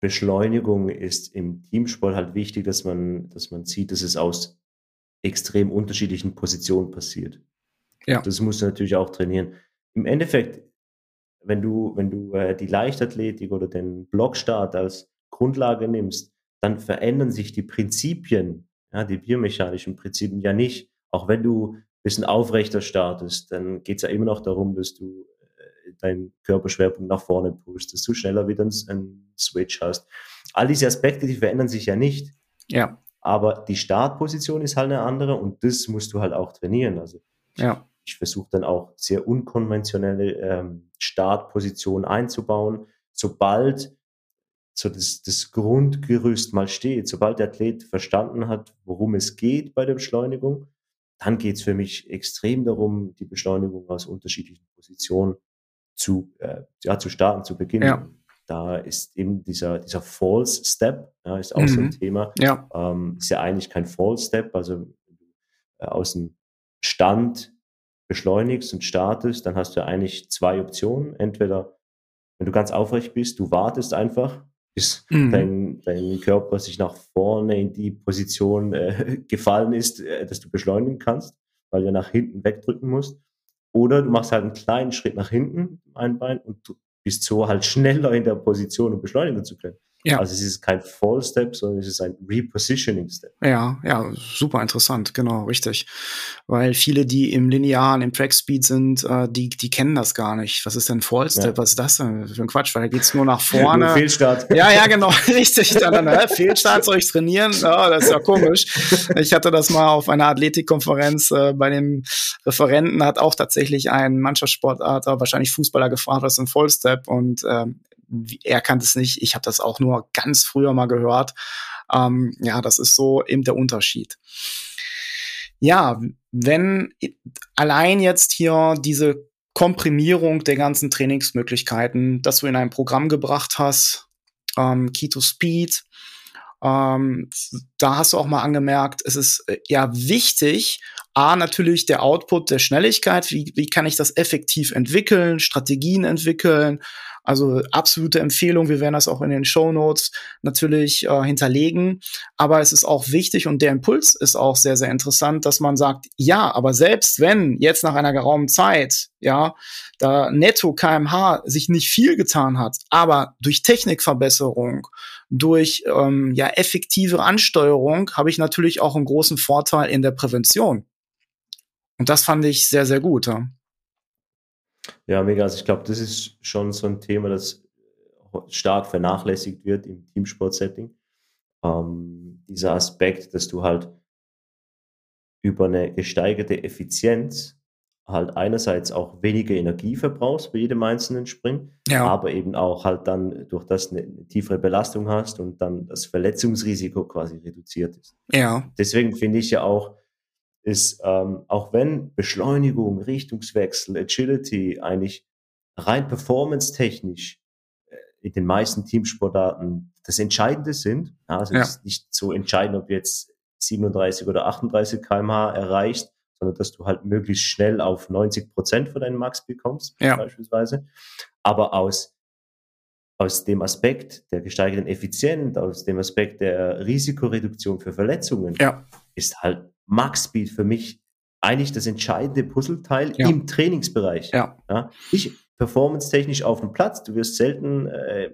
Beschleunigung ist im Teamsport halt wichtig, dass man, dass man sieht, dass es aus extrem unterschiedlichen Positionen passiert. Ja. Das musst du natürlich auch trainieren. Im Endeffekt, wenn du, wenn du äh, die Leichtathletik oder den Blockstart als Grundlage nimmst, dann verändern sich die Prinzipien, ja, die biomechanischen Prinzipien ja nicht. Auch wenn du bisschen aufrechter startest, dann geht es ja immer noch darum, dass du äh, deinen Körperschwerpunkt nach vorne pushst, dass du schneller wieder einen Switch hast. All diese Aspekte, die verändern sich ja nicht. Ja. Aber die Startposition ist halt eine andere und das musst du halt auch trainieren. Also ja. ich versuche dann auch sehr unkonventionelle ähm, Startpositionen einzubauen. Sobald so das, das Grundgerüst mal steht, sobald der Athlet verstanden hat, worum es geht bei der Beschleunigung, dann geht es für mich extrem darum, die Beschleunigung aus unterschiedlichen Positionen zu, äh, ja, zu starten, zu beginnen. Ja. Da ist eben dieser, dieser False Step, ja, ist auch mhm. so ein mhm. Thema. Ja. Ähm, ist ja eigentlich kein False Step, also äh, aus dem Stand beschleunigst und startest, dann hast du eigentlich zwei Optionen. Entweder, wenn du ganz aufrecht bist, du wartest einfach, bis mhm. dein, dein Körper sich nach vorne in die Position äh, gefallen ist, äh, dass du beschleunigen kannst, weil du nach hinten wegdrücken musst. Oder du machst halt einen kleinen Schritt nach hinten, ein Bein, und du bist so halt schneller in der Position, um beschleunigen zu können. Ja. Also es ist kein Fall Step, sondern es ist ein Repositioning Step. Ja, ja, super interessant, genau, richtig. Weil viele, die im Linearen, im Track Speed sind, äh, die, die kennen das gar nicht. Was ist denn Fall Step? Ja. Was ist das denn für ein Quatsch? Weil da geht's nur nach vorne. Nur Fehlstart. Ja, ja, genau, richtig. Dann, äh, Fehlstart soll ich trainieren? Ja, das ist ja komisch. Ich hatte das mal auf einer Athletikkonferenz äh, bei dem Referenten, hat auch tatsächlich ein Mannschaftssportarter, wahrscheinlich Fußballer gefragt, was ist ein Fall Step? Und ähm, er kannte es nicht, ich habe das auch nur ganz früher mal gehört. Ähm, ja, das ist so eben der Unterschied. Ja, wenn allein jetzt hier diese Komprimierung der ganzen Trainingsmöglichkeiten, dass du in ein Programm gebracht hast, ähm, Keto Speed, ähm, da hast du auch mal angemerkt, es ist äh, ja wichtig, A, natürlich der Output der Schnelligkeit, wie, wie kann ich das effektiv entwickeln, Strategien entwickeln, also absolute Empfehlung. Wir werden das auch in den Show Notes natürlich äh, hinterlegen. Aber es ist auch wichtig und der Impuls ist auch sehr, sehr interessant, dass man sagt, ja, aber selbst wenn jetzt nach einer geraumen Zeit, ja, da netto KMH sich nicht viel getan hat, aber durch Technikverbesserung, durch ähm, ja effektive Ansteuerung habe ich natürlich auch einen großen Vorteil in der Prävention. Und das fand ich sehr, sehr gut. Ja. Ja, mega. Also ich glaube, das ist schon so ein Thema, das stark vernachlässigt wird im Teamsport-Setting. Ähm, dieser Aspekt, dass du halt über eine gesteigerte Effizienz halt einerseits auch weniger Energie verbrauchst bei jedem einzelnen Spring, ja. aber eben auch halt dann durch das eine, eine, tiefere Belastung hast und dann das Verletzungsrisiko quasi reduziert ist. Ja. Deswegen finde ich ja auch, ist, ähm, auch wenn Beschleunigung, Richtungswechsel, Agility eigentlich rein performance-technisch äh, in den meisten Teamsportarten das Entscheidende sind. Ja, also ja. es ist nicht so entscheidend, ob du jetzt 37 oder 38 kmh erreichst, sondern dass du halt möglichst schnell auf 90 Prozent von deinem Max bekommst, ja. beispielsweise. Aber aus, aus dem Aspekt der gesteigerten Effizienz, aus dem Aspekt der Risikoreduktion für Verletzungen, ja. ist halt Max Speed für mich eigentlich das entscheidende Puzzleteil ja. im Trainingsbereich. Ja. ja. Nicht performance-technisch auf dem Platz. Du wirst selten, äh,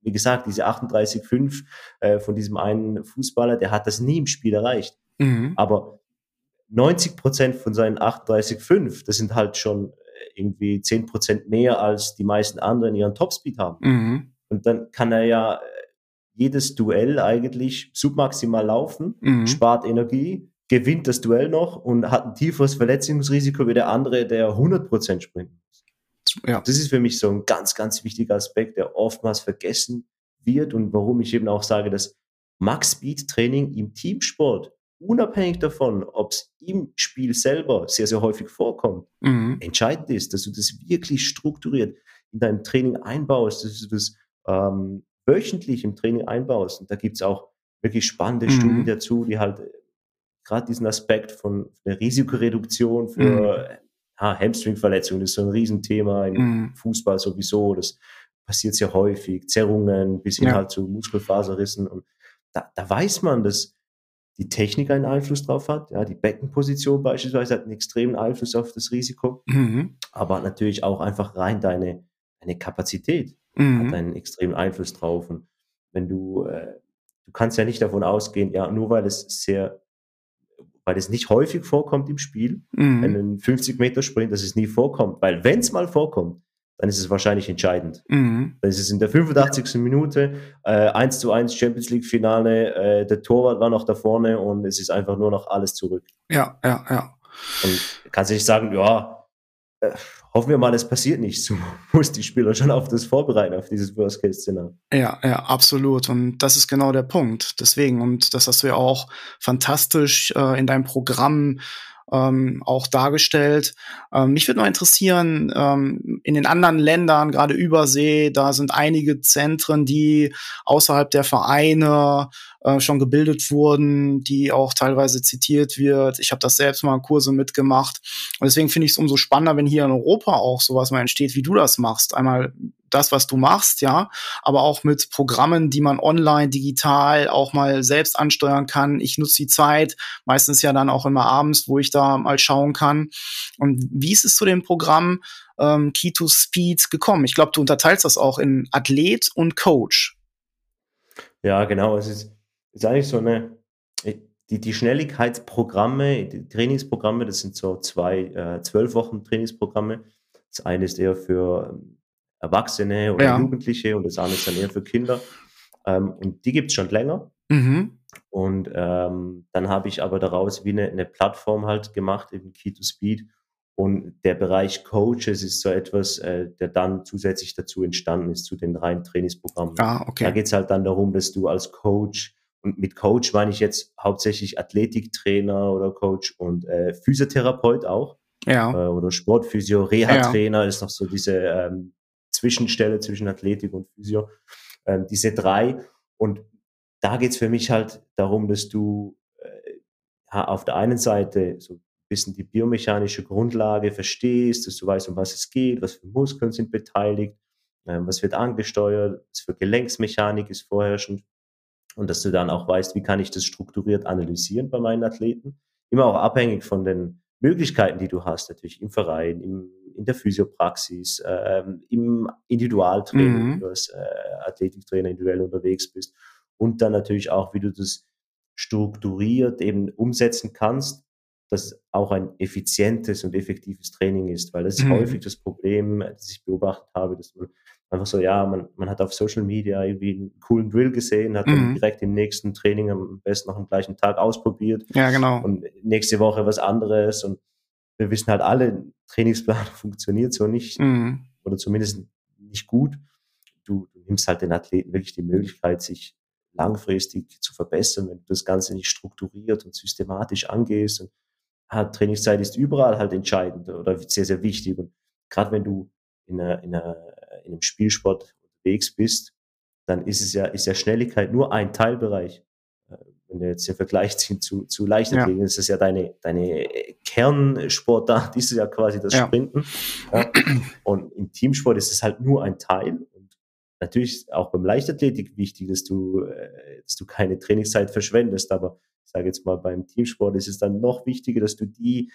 wie gesagt, diese 38,5 äh, von diesem einen Fußballer, der hat das nie im Spiel erreicht. Mhm. Aber 90 Prozent von seinen 38,5, das sind halt schon äh, irgendwie 10 Prozent mehr als die meisten anderen ihren Topspeed haben. Mhm. Und dann kann er ja äh, jedes Duell eigentlich submaximal laufen, mhm. spart Energie, gewinnt das Duell noch und hat ein tieferes Verletzungsrisiko wie der andere, der 100% sprinten muss. Ja. Das ist für mich so ein ganz, ganz wichtiger Aspekt, der oftmals vergessen wird und warum ich eben auch sage, dass Max Speed Training im Teamsport, unabhängig davon, ob es im Spiel selber sehr, sehr häufig vorkommt, mhm. entscheidend ist, dass du das wirklich strukturiert in deinem Training einbaust, dass du das ähm, wöchentlich im Training einbaust. Und da gibt es auch wirklich spannende mhm. Studien dazu, die halt gerade diesen Aspekt von der Risikoreduktion für mhm. ja, Hamstringverletzungen, das ist so ein Riesenthema im mhm. Fußball sowieso. Das passiert sehr häufig, Zerrungen bis hin Ja. halt zu Muskelfaserrissen. Und da, da weiß man, dass die Technik einen Einfluss drauf hat. Ja, die Beckenposition beispielsweise hat einen extremen Einfluss auf das Risiko, Mhm. aber natürlich auch einfach rein deine, deine Kapazität hat Mhm. einen extremen Einfluss drauf. Und wenn du, äh, du kannst ja nicht davon ausgehen, ja, nur weil es sehr, weil es nicht häufig vorkommt im Spiel, Mhm. einen 50 Meter Sprint, dass es nie vorkommt. Weil wenn es mal vorkommt, dann ist es wahrscheinlich entscheidend. Mhm. Dann ist es in der 85. Minute, äh, 1 zu 1 Champions League Finale, äh, der Torwart war noch da vorne und es ist einfach nur noch alles zurück. Ja, ja, ja. Und kannst du nicht sagen, ja, äh, hoffen wir mal, es passiert nicht. So muss die Spieler schon auf das vorbereiten, auf dieses Worst-Case-Szenario. Ja, ja, absolut. Und das ist genau der Punkt. Deswegen, und das hast du ja auch fantastisch äh, in deinem Programm ähm, auch dargestellt. Ähm, mich würde noch interessieren, ähm, in den anderen Ländern, gerade Übersee, da sind einige Zentren, die außerhalb der Vereine äh, schon gebildet wurden, die auch teilweise zitiert wird. Ich habe das selbst mal Kurse mitgemacht. Und deswegen finde ich es umso spannender, wenn hier in Europa auch sowas mal entsteht, wie du das machst. Einmal das, was du machst, ja, aber auch mit Programmen, die man online, digital auch mal selbst ansteuern kann. Ich nutze die Zeit, meistens ja dann auch immer abends, wo ich da mal schauen kann. Und wie ist es zu dem Programm ähm, Key to Speed gekommen? Ich glaube, du unterteilst das auch in Athlet und Coach. Ja, genau. Es ist, ist eigentlich so eine, die, die Schnelligkeitsprogramme, die Trainingsprogramme, das sind so zwei, äh, zwölf Wochen Trainingsprogramme. Das eine ist eher für ähm, Erwachsene oder Ja. Jugendliche und das andere ist dann eher für Kinder. Ähm, und die gibt's schon länger. Mhm. Und ähm, dann habe ich aber daraus wie eine, eine Plattform halt gemacht, eben Key to Speed. Und der Bereich Coaches ist so etwas, äh, der dann zusätzlich dazu entstanden ist, zu den reinen Trainingsprogrammen. Ah, Da okay. geht's halt dann darum, dass du als Coach, und mit Coach meine ich jetzt hauptsächlich Athletiktrainer oder Coach und äh, Physiotherapeut auch, Ja. äh, oder Sportphysio, Reha-Trainer ist noch so diese ähm, Zwischenstelle zwischen Athletik und Physio. Ähm, diese drei. Und da geht's für mich halt darum, dass du äh, ja, auf der einen Seite so ein bisschen die biomechanische Grundlage verstehst, dass du weißt, um was es geht, was für Muskeln sind beteiligt, ähm, was wird angesteuert, was für Gelenksmechanik ist vorherrschend und dass du dann auch weißt, wie kann ich das strukturiert analysieren bei meinen Athleten. Immer auch abhängig von den Möglichkeiten, die du hast, natürlich im Verein, im, in der Physiopraxis, ähm, im Individualtraining, Mhm. wenn du als äh, Athletiktrainer individuell unterwegs bist und dann natürlich auch, wie du das strukturiert eben umsetzen kannst, dass auch ein effizientes und effektives Training ist, weil das ist Mhm. häufig das Problem, das ich beobachtet habe, dass man einfach so, ja, man, man hat auf Social Media irgendwie einen coolen Drill gesehen, hat dann Mhm. direkt im nächsten Training am besten noch am gleichen Tag ausprobiert Ja, genau. und nächste Woche was anderes und wir wissen halt alle, Trainingsplan funktioniert so nicht Mhm. oder zumindest nicht gut. Du, du nimmst halt den Athleten wirklich die Möglichkeit, sich langfristig zu verbessern, wenn du das Ganze nicht strukturiert und systematisch angehst. Und ah, Trainingszeit ist überall halt entscheidend oder sehr, sehr wichtig. Und gerade wenn du in, einer, in, einer, in einem Spielsport unterwegs bist, dann ist es ja, ist ja Schnelligkeit nur ein Teilbereich. Äh, Wenn du jetzt den Vergleich ziehst zu, zu Leichtathletik, ist es ja deine, deine Kernsportart, ist es ja quasi das Ja. Sprinten. Ja. Und im Teamsport ist es halt nur ein Teil. Und natürlich ist auch beim Leichtathletik wichtig, dass du, äh, dass du keine Trainingszeit verschwendest. Aber ich sage jetzt mal, beim Teamsport ist es dann noch wichtiger, dass du die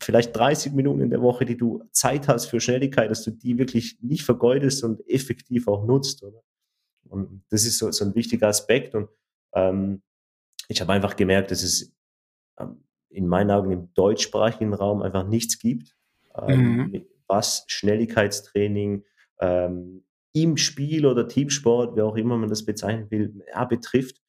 vielleicht 30 Minuten in der Woche, die du Zeit hast für Schnelligkeit, dass du die wirklich nicht vergeudest und effektiv auch nutzt. Oder? Und das ist so, so ein wichtiger Aspekt. Und ähm, ich habe einfach gemerkt, dass es ähm, in meinen Augen im deutschsprachigen Raum einfach nichts gibt, ähm, Mhm. was Schnelligkeitstraining ähm, im Spiel oder Teamsport, wie auch immer man das bezeichnen will, ja, betrifft.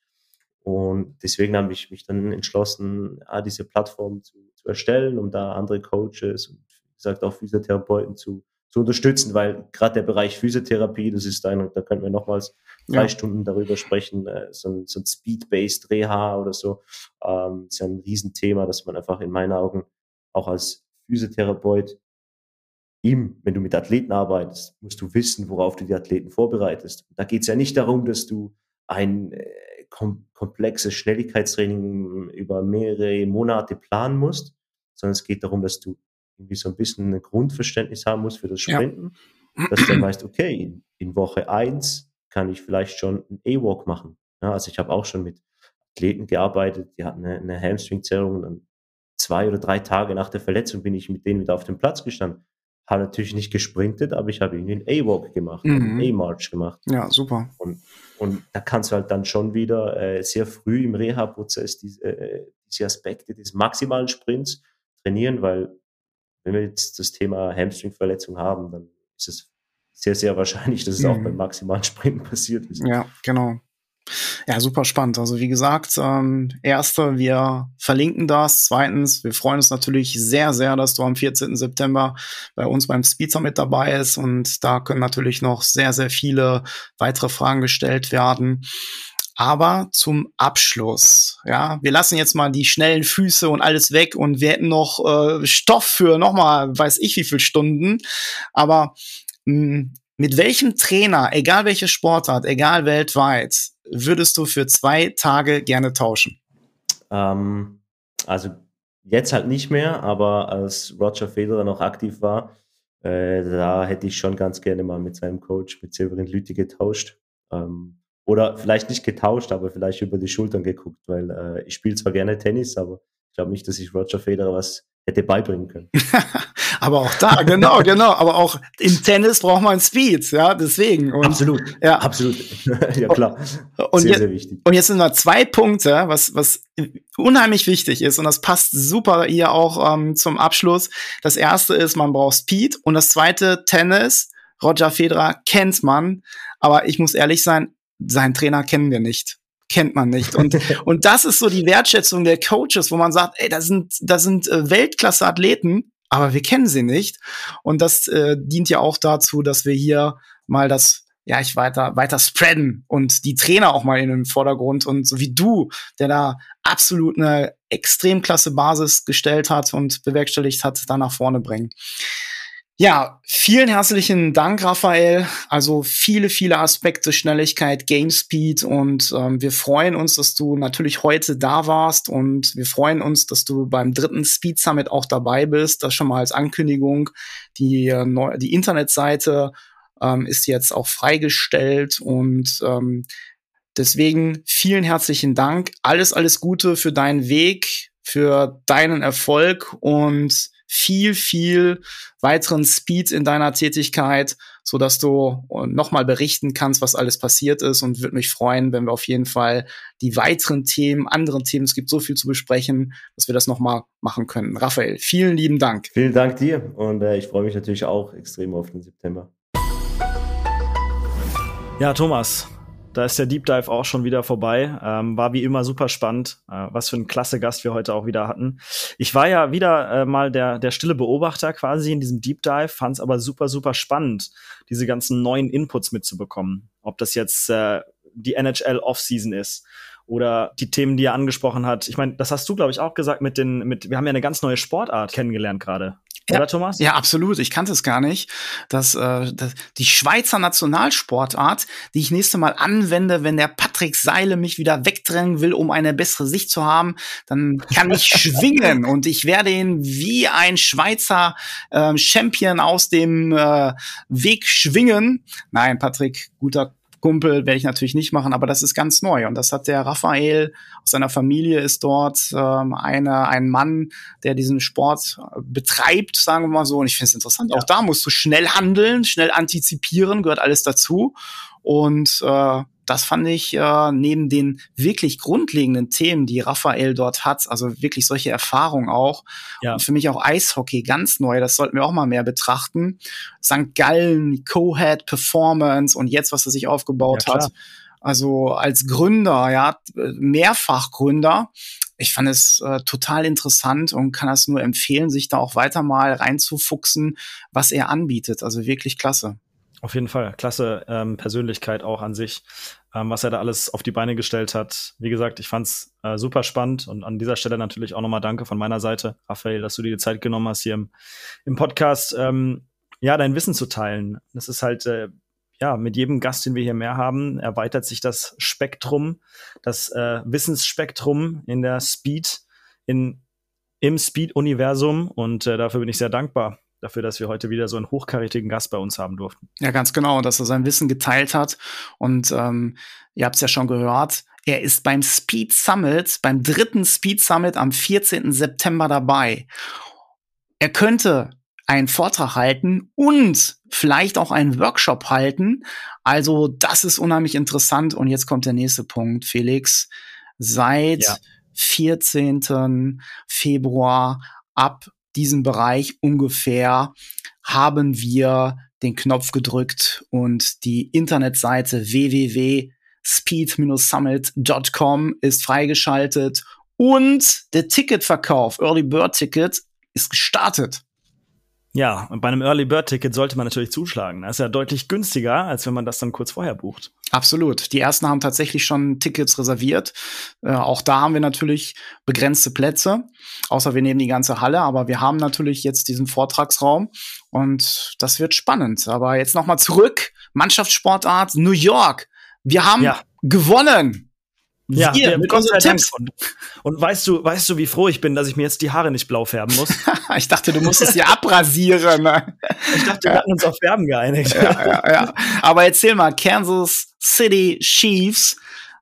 Und deswegen habe ich mich dann entschlossen, ja, diese Plattform zu, zu erstellen, um da andere Coaches und wie gesagt auch Physiotherapeuten zu, zu unterstützen, weil gerade der Bereich Physiotherapie, das ist ein, da könnten wir nochmals drei Ja. Stunden darüber sprechen, äh, so ein, so ein Speed-Based Reha oder so, ähm, ist ja ein Riesenthema, dass man einfach in meinen Augen auch als Physiotherapeut ihm, wenn du mit Athleten arbeitest, musst du wissen, worauf du die Athleten vorbereitest. Da geht es ja nicht darum, dass du ein äh, kom komplexes Schnelligkeitstraining über mehrere Monate planen musst, sondern es geht darum, dass du irgendwie so ein bisschen ein Grundverständnis haben musst für das Ja. Sprinten, dass du dann weißt, okay, in in Woche eins kann ich vielleicht schon einen A-Walk machen. Ja, also ich habe auch schon mit Athleten gearbeitet, die hatten eine, eine Hamstring-Zerrung. Dann zwei oder drei Tage nach der Verletzung bin ich mit denen wieder auf dem Platz gestanden. Habe natürlich nicht gesprintet, aber ich habe irgendwie einen A-Walk gemacht, mhm. einen A-March gemacht. Ja, super. Und, und da kannst du halt dann schon wieder äh, sehr früh im Reha-Prozess diese, äh, diese Aspekte des maximalen Sprints trainieren, weil wenn wir jetzt das Thema Hamstring-Verletzung haben, dann ist es sehr, sehr wahrscheinlich, dass es mhm. auch beim maximalen Sprint passiert ist. Ja, genau. Ja, super spannend. Also wie gesagt, ähm, erste, wir verlinken das. Zweitens, wir freuen uns natürlich sehr, sehr, dass du am 14. September bei uns beim Speed Summit dabei bist. Und da können natürlich noch sehr, sehr viele weitere Fragen gestellt werden. Aber zum Abschluss, ja, wir lassen jetzt mal die schnellen Füße und alles weg und wir hätten noch äh, Stoff für nochmal, weiß ich wie viele Stunden. Aber mh, hm, mit welchem Trainer, egal welche Sportart, egal weltweit, würdest du für zwei Tage gerne tauschen? Ähm, also jetzt halt nicht mehr, aber als Roger Federer noch aktiv war, äh, da hätte ich schon ganz gerne mal mit seinem Coach, mit Severin Lüthi getauscht. Ähm, oder vielleicht nicht getauscht, aber vielleicht über die Schultern geguckt, weil äh, ich spiele zwar gerne Tennis, aber ich glaube nicht, dass ich Roger Federer was hätte beibringen können. aber auch da, genau, genau. Aber auch im Tennis braucht man Speed, ja, deswegen. Und, absolut, ja, absolut. ja, klar. Und sehr, jetzt, sehr wichtig. Und jetzt sind wir zwei Punkte, was, was unheimlich wichtig ist. Und das passt super hier auch ähm, zum Abschluss. Das erste ist, man braucht Speed. Und das zweite, Tennis. Roger Federer kennt man. Aber ich muss ehrlich sein, seinen Trainer kennen wir nicht kennt man nicht. Und, und das ist so die Wertschätzung der Coaches, wo man sagt, ey, da sind, da sind äh, Weltklasse-Athleten, aber wir kennen sie nicht. Und das äh, dient ja auch dazu, dass wir hier mal das ja, ich weiter, weiter spreaden und die Trainer auch mal in den Vordergrund und so wie du, der da absolut eine extrem klasse Basis gestellt hat und bewerkstelligt hat, da nach vorne bringen. Ja, vielen herzlichen Dank, Raphael. Also viele, viele Aspekte, Schnelligkeit, Game Speed und ähm, wir freuen uns, dass du natürlich heute da warst und wir freuen uns, dass du beim dritten Speed Summit auch dabei bist. Das schon mal als Ankündigung. Die, äh, die Internetseite ähm, ist jetzt auch freigestellt und ähm, deswegen vielen herzlichen Dank. Alles, alles Gute für deinen Weg, für deinen Erfolg und viel, viel weiteren Speed in deiner Tätigkeit, so dass du äh, nochmal berichten kannst, was alles passiert ist und würde mich freuen, wenn wir auf jeden Fall die weiteren Themen, anderen Themen, es gibt so viel zu besprechen, dass wir das nochmal machen können. Raphael, vielen lieben Dank. Vielen Dank dir und äh, ich freue mich natürlich auch extrem auf den September. Ja, Thomas, da ist der Deep Dive auch schon wieder vorbei. Ähm, war wie immer super spannend. Äh, was für ein klasse Gast wir heute auch wieder hatten. Ich war ja wieder äh, mal der, der stille Beobachter quasi in diesem Deep Dive, fand es aber super, super spannend, diese ganzen neuen Inputs mitzubekommen. Ob das jetzt äh, die NHL Offseason ist oder die Themen, die er angesprochen hat. Ich meine, das hast du, glaube ich, auch gesagt mit den, mit, wir haben ja eine ganz neue Sportart kennengelernt gerade. Ja, Oder Thomas? Ja, absolut. Ich kannte es gar nicht. dass äh, das, die Schweizer Nationalsportart, die ich nächste Mal anwende, wenn der Patrick Seile mich wieder wegdrängen will, um eine bessere Sicht zu haben, dann kann ich schwingen und ich werde ihn wie ein Schweizer äh, Champion aus dem äh, Weg schwingen. Nein, Patrick, guter Kumpel werde ich natürlich nicht machen, aber das ist ganz neu. Und das hat der Raphael aus seiner Familie ist dort ähm, eine, ein Mann, der diesen Sport äh, betreibt, sagen wir mal so. Und ich finde es interessant. Ja. Auch da musst du schnell handeln, schnell antizipieren, gehört alles dazu. Und äh, das fand ich äh, neben den wirklich grundlegenden Themen, die Raphael dort hat, also wirklich solche Erfahrungen auch. Ja. Und für mich auch Eishockey ganz neu, das sollten wir auch mal mehr betrachten. St. Gallen, Co-Head, Performance und jetzt, was er sich aufgebaut ja, hat. Also als Gründer, ja, Mehrfachgründer. Ich fand es äh, total interessant und kann das nur empfehlen, sich da auch weiter mal reinzufuchsen, was er anbietet. Also wirklich klasse. Auf jeden Fall, klasse ähm, Persönlichkeit auch an sich, ähm, was er da alles auf die Beine gestellt hat. Wie gesagt, ich fand's äh, super spannend und an dieser Stelle natürlich auch nochmal Danke von meiner Seite, Raphael, dass du dir die Zeit genommen hast hier im, im Podcast, ähm, ja, dein Wissen zu teilen. Das ist halt, äh, ja, mit jedem Gast, den wir hier mehr haben, erweitert sich das Spektrum, das äh, Wissensspektrum in der Speed, in, im Speed-Universum und äh, dafür bin ich sehr dankbar. Dafür, dass wir heute wieder so einen hochkarätigen Gast bei uns haben durften. Ja, ganz genau, dass er sein Wissen geteilt hat. Und ähm, ihr habt es ja schon gehört, er ist beim Speed Summit, beim dritten Speed Summit am 14. September dabei. Er könnte einen Vortrag halten und vielleicht auch einen Workshop halten. Also das ist unheimlich interessant. Und jetzt kommt der nächste Punkt, Felix. Seit ja. 14. Februar ab diesem Bereich ungefähr haben wir den Knopf gedrückt und die Internetseite www.speed-summit.com ist freigeschaltet und der Ticketverkauf, Early Bird Ticket, ist gestartet. Ja, und bei einem Early Bird Ticket sollte man natürlich zuschlagen. Das ist ja deutlich günstiger, als wenn man das dann kurz vorher bucht. Absolut. Die ersten haben tatsächlich schon Tickets reserviert. Äh, auch da haben wir natürlich begrenzte Plätze, außer wir nehmen die ganze Halle. Aber wir haben natürlich jetzt diesen Vortragsraum und das wird spannend. Aber jetzt noch mal zurück. Mannschaftssportart New York. Wir haben ja. gewonnen. Ja, wir, mit unseren Tipps. Und, und, weißt du, weißt du, wie froh ich bin, dass ich mir jetzt die Haare nicht blau färben muss? ich dachte, du musst es ja abrasieren. ich dachte, wir hatten uns auf Färben geeinigt. ja, ja, ja. Aber erzähl mal, Kansas City Chiefs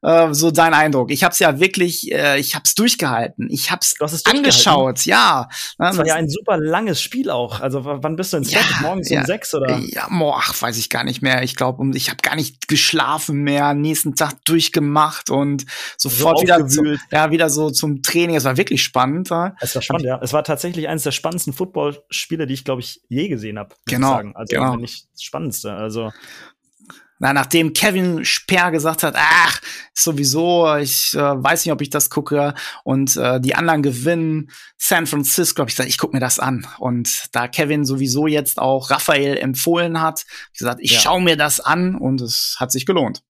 äh, so dein Eindruck? Ich habe es ja wirklich, äh, ich habe es durchgehalten. Ich habe es angeschaut, ja. Das war ja ein super langes Spiel auch. Also wann bist du ins ja, Bett? Morgens ja, um sechs oder? Ja, boah, ach, weiß ich gar nicht mehr. Ich glaube, um, ich habe gar nicht geschlafen mehr. Nächsten Tag durchgemacht und sofort so wieder, zu, ja, wieder so zum Training. Es war wirklich spannend. Es war spannend, ja. Es war tatsächlich eines der spannendsten Footballspiele, die ich glaube ich je gesehen habe. Genau. Also genau. nicht das Spannendste. Also na, nachdem Kevin Sperr gesagt hat, ach, sowieso, ich äh, weiß nicht, ob ich das gucke und äh, die anderen gewinnen, San Francisco, habe ich gesagt, ich gucke mir das an. Und da Kevin sowieso jetzt auch Raphael empfohlen hat, ich gesagt, ich ja. schaue mir das an und es hat sich gelohnt.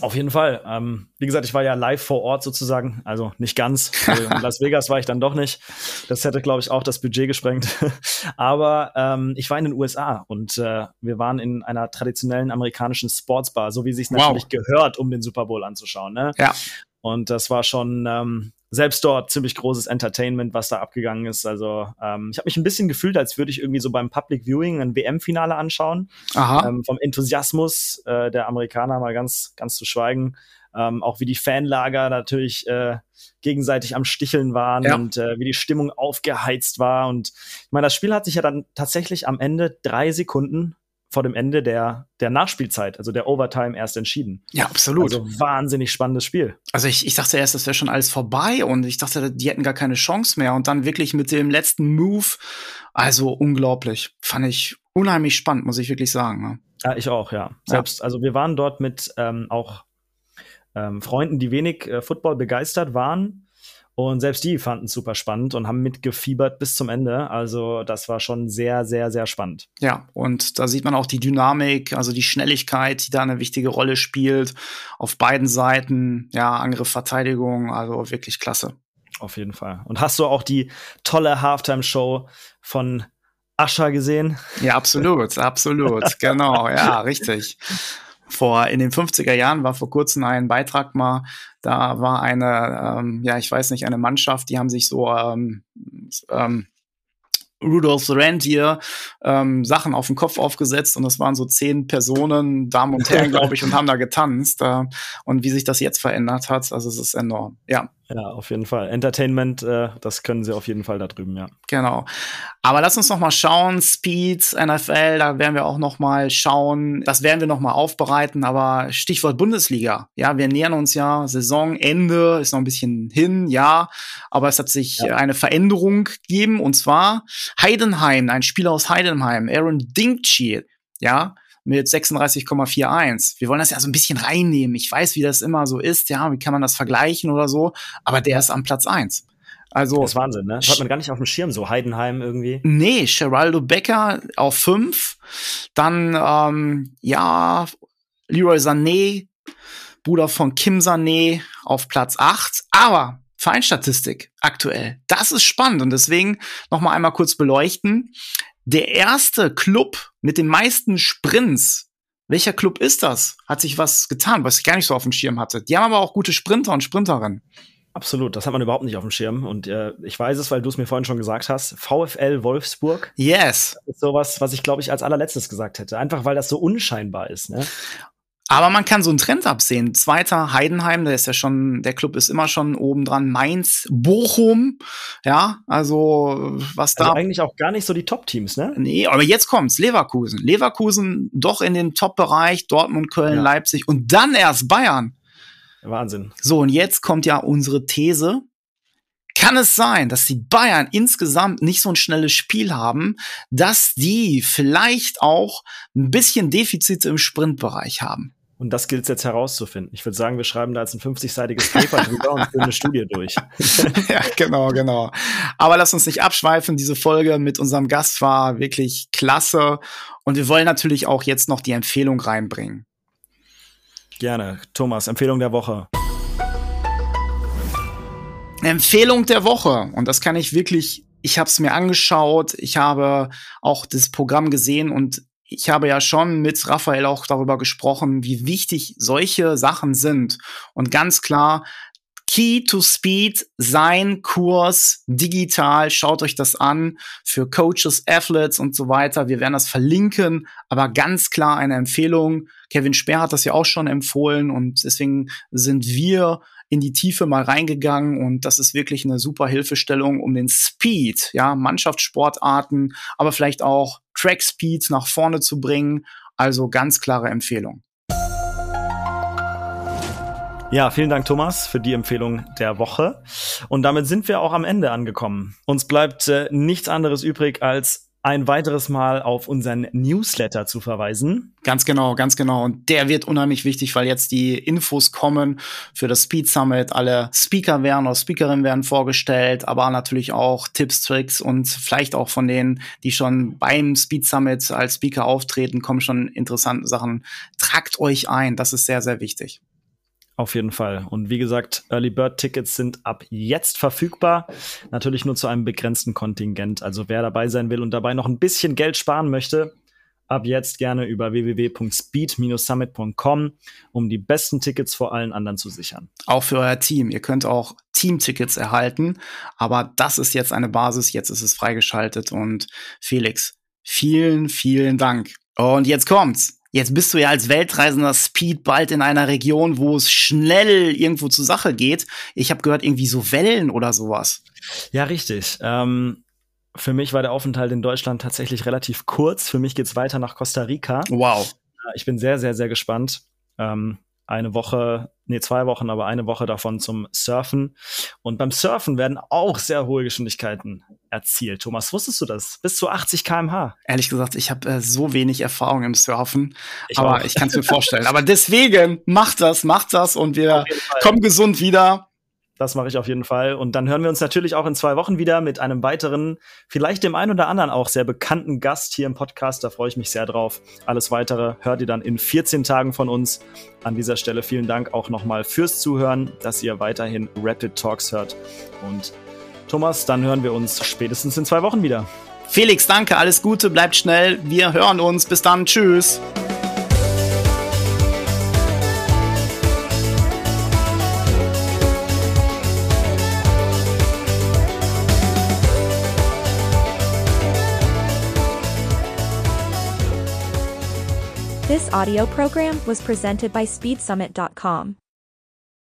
Auf jeden Fall. Ähm, wie gesagt, ich war ja live vor Ort sozusagen, also nicht ganz. Also in Las Vegas war ich dann doch nicht. Das hätte, glaube ich, auch das Budget gesprengt. Aber ähm, ich war in den USA und äh, wir waren in einer traditionellen amerikanischen Sportsbar, so wie sich wow. natürlich gehört, um den Super Bowl anzuschauen. Ne? Ja. Und das war schon ähm, selbst dort ziemlich großes Entertainment, was da abgegangen ist. Also ähm, ich habe mich ein bisschen gefühlt, als würde ich irgendwie so beim Public Viewing ein WM-Finale anschauen. Aha. Ähm, vom Enthusiasmus äh, der Amerikaner mal ganz, ganz zu schweigen. Ähm, auch wie die Fanlager natürlich äh, gegenseitig am Sticheln waren ja. und äh, wie die Stimmung aufgeheizt war. Und ich meine, das Spiel hat sich ja dann tatsächlich am Ende drei Sekunden vor dem Ende der, der Nachspielzeit, also der Overtime, erst entschieden. Ja, absolut. Also wahnsinnig spannendes Spiel. Also ich, ich dachte erst, das wäre schon alles vorbei und ich dachte, die hätten gar keine Chance mehr. Und dann wirklich mit dem letzten Move, also unglaublich. Fand ich unheimlich spannend, muss ich wirklich sagen. Ne? Ja, ich auch, ja. Selbst, ja. also wir waren dort mit ähm, auch ähm, Freunden, die wenig äh, Football begeistert waren und selbst die fanden es super spannend und haben mitgefiebert bis zum Ende. Also das war schon sehr, sehr, sehr spannend. Ja, und da sieht man auch die Dynamik, also die Schnelligkeit, die da eine wichtige Rolle spielt. Auf beiden Seiten, ja, Angriff, Verteidigung, also wirklich klasse. Auf jeden Fall. Und hast du auch die tolle Halftime-Show von Ascha gesehen? Ja, absolut, absolut. genau, ja, richtig vor in den 50er Jahren war vor kurzem ein Beitrag mal, da war eine, ähm, ja, ich weiß nicht, eine Mannschaft, die haben sich so ähm, ähm, Rudolph Rentier ähm, Sachen auf den Kopf aufgesetzt und das waren so zehn Personen, Damen und Herren, glaube ich, und haben da getanzt. Äh, und wie sich das jetzt verändert hat, also es ist enorm. Ja. Ja, auf jeden Fall. Entertainment, äh, das können sie auf jeden Fall da drüben, ja. Genau. Aber lass uns noch mal schauen. Speed, NFL, da werden wir auch noch mal schauen. Das werden wir noch mal aufbereiten. Aber Stichwort Bundesliga. Ja, wir nähern uns ja Saisonende, ist noch ein bisschen hin, ja. Aber es hat sich ja. eine Veränderung gegeben. Und zwar Heidenheim, ein Spieler aus Heidenheim, Aaron Dinkchi, ja, mit 36,41. Wir wollen das ja so ein bisschen reinnehmen. Ich weiß, wie das immer so ist. Ja, wie kann man das vergleichen oder so? Aber der ist am Platz eins. Also, das ist Wahnsinn, ne? Das hat man gar nicht auf dem Schirm, so Heidenheim irgendwie. Nee, Geraldo Becker auf fünf. Dann, ähm, ja, Leroy Sané, Bruder von Kim Sané auf Platz acht. Aber Vereinstatistik aktuell. Das ist spannend und deswegen noch mal einmal kurz beleuchten der erste Club mit den meisten Sprints. Welcher Club ist das? Hat sich was getan, was ich gar nicht so auf dem Schirm hatte. Die haben aber auch gute Sprinter und Sprinterinnen. Absolut, das hat man überhaupt nicht auf dem Schirm. Und äh, ich weiß es, weil du es mir vorhin schon gesagt hast. VfL Wolfsburg. Yes. Das ist sowas, was ich, glaube ich, als allerletztes gesagt hätte. Einfach weil das so unscheinbar ist. Ne? Aber man kann so einen Trend absehen. Zweiter Heidenheim, der ist ja schon, der Club ist immer schon oben dran. Mainz, Bochum, ja, also was da. Also eigentlich auch gar nicht so die Top-Teams, ne? Nee, aber jetzt kommt's. Leverkusen. Leverkusen doch in den Top-Bereich, Dortmund, Köln, ja. Leipzig und dann erst Bayern. Wahnsinn. So, und jetzt kommt ja unsere These. Kann es sein, dass die Bayern insgesamt nicht so ein schnelles Spiel haben, dass die vielleicht auch ein bisschen Defizite im Sprintbereich haben? Und das gilt es jetzt herauszufinden. Ich würde sagen, wir schreiben da jetzt ein 50-seitiges Paper drüber und führen eine Studie durch. ja, genau, genau. Aber lass uns nicht abschweifen. Diese Folge mit unserem Gast war wirklich klasse. Und wir wollen natürlich auch jetzt noch die Empfehlung reinbringen. Gerne. Thomas, Empfehlung der Woche. Empfehlung der Woche. Und das kann ich wirklich, ich habe es mir angeschaut, ich habe auch das Programm gesehen und ich habe ja schon mit Raphael auch darüber gesprochen, wie wichtig solche Sachen sind. Und ganz klar, Key to Speed, sein Kurs digital. Schaut euch das an für Coaches, Athletes und so weiter. Wir werden das verlinken, aber ganz klar eine Empfehlung. Kevin Speer hat das ja auch schon empfohlen und deswegen sind wir in die Tiefe mal reingegangen und das ist wirklich eine super Hilfestellung, um den Speed, ja, Mannschaftssportarten, aber vielleicht auch Track Speed nach vorne zu bringen. Also ganz klare Empfehlung. Ja, vielen Dank, Thomas, für die Empfehlung der Woche. Und damit sind wir auch am Ende angekommen. Uns bleibt äh, nichts anderes übrig, als ein weiteres Mal auf unseren Newsletter zu verweisen. Ganz genau, ganz genau. Und der wird unheimlich wichtig, weil jetzt die Infos kommen für das Speed Summit. Alle Speaker werden oder Speakerinnen werden vorgestellt, aber natürlich auch Tipps, Tricks und vielleicht auch von denen, die schon beim Speed Summit als Speaker auftreten, kommen schon interessante Sachen. Tragt euch ein, das ist sehr, sehr wichtig. Auf jeden Fall. Und wie gesagt, Early Bird Tickets sind ab jetzt verfügbar. Natürlich nur zu einem begrenzten Kontingent. Also wer dabei sein will und dabei noch ein bisschen Geld sparen möchte, ab jetzt gerne über www.speed-summit.com, um die besten Tickets vor allen anderen zu sichern. Auch für euer Team. Ihr könnt auch Team-Tickets erhalten. Aber das ist jetzt eine Basis. Jetzt ist es freigeschaltet. Und Felix, vielen, vielen Dank. Und jetzt kommt's. Jetzt bist du ja als Weltreisender Speed bald in einer Region, wo es schnell irgendwo zur Sache geht. Ich habe gehört, irgendwie so Wellen oder sowas. Ja, richtig. Ähm, für mich war der Aufenthalt in Deutschland tatsächlich relativ kurz. Für mich geht's weiter nach Costa Rica. Wow. Ich bin sehr, sehr, sehr gespannt. Ähm, eine Woche, nee, zwei Wochen, aber eine Woche davon zum Surfen. Und beim Surfen werden auch sehr hohe Geschwindigkeiten erzielt. Thomas, wusstest du das? Bis zu 80 km/h. Ehrlich gesagt, ich habe äh, so wenig Erfahrung im Surfen, ich aber auch. ich kann es mir vorstellen. aber deswegen macht das, macht das und wir kommen gesund wieder. Das mache ich auf jeden Fall. Und dann hören wir uns natürlich auch in zwei Wochen wieder mit einem weiteren, vielleicht dem einen oder anderen auch sehr bekannten Gast hier im Podcast. Da freue ich mich sehr drauf. Alles weitere hört ihr dann in 14 Tagen von uns. An dieser Stelle vielen Dank auch nochmal fürs Zuhören, dass ihr weiterhin Rapid Talks hört. Und Thomas, dann hören wir uns spätestens in zwei Wochen wieder. Felix, danke, alles Gute, bleibt schnell. Wir hören uns. Bis dann. Tschüss. This audio program was presented by SpeedSummit.com.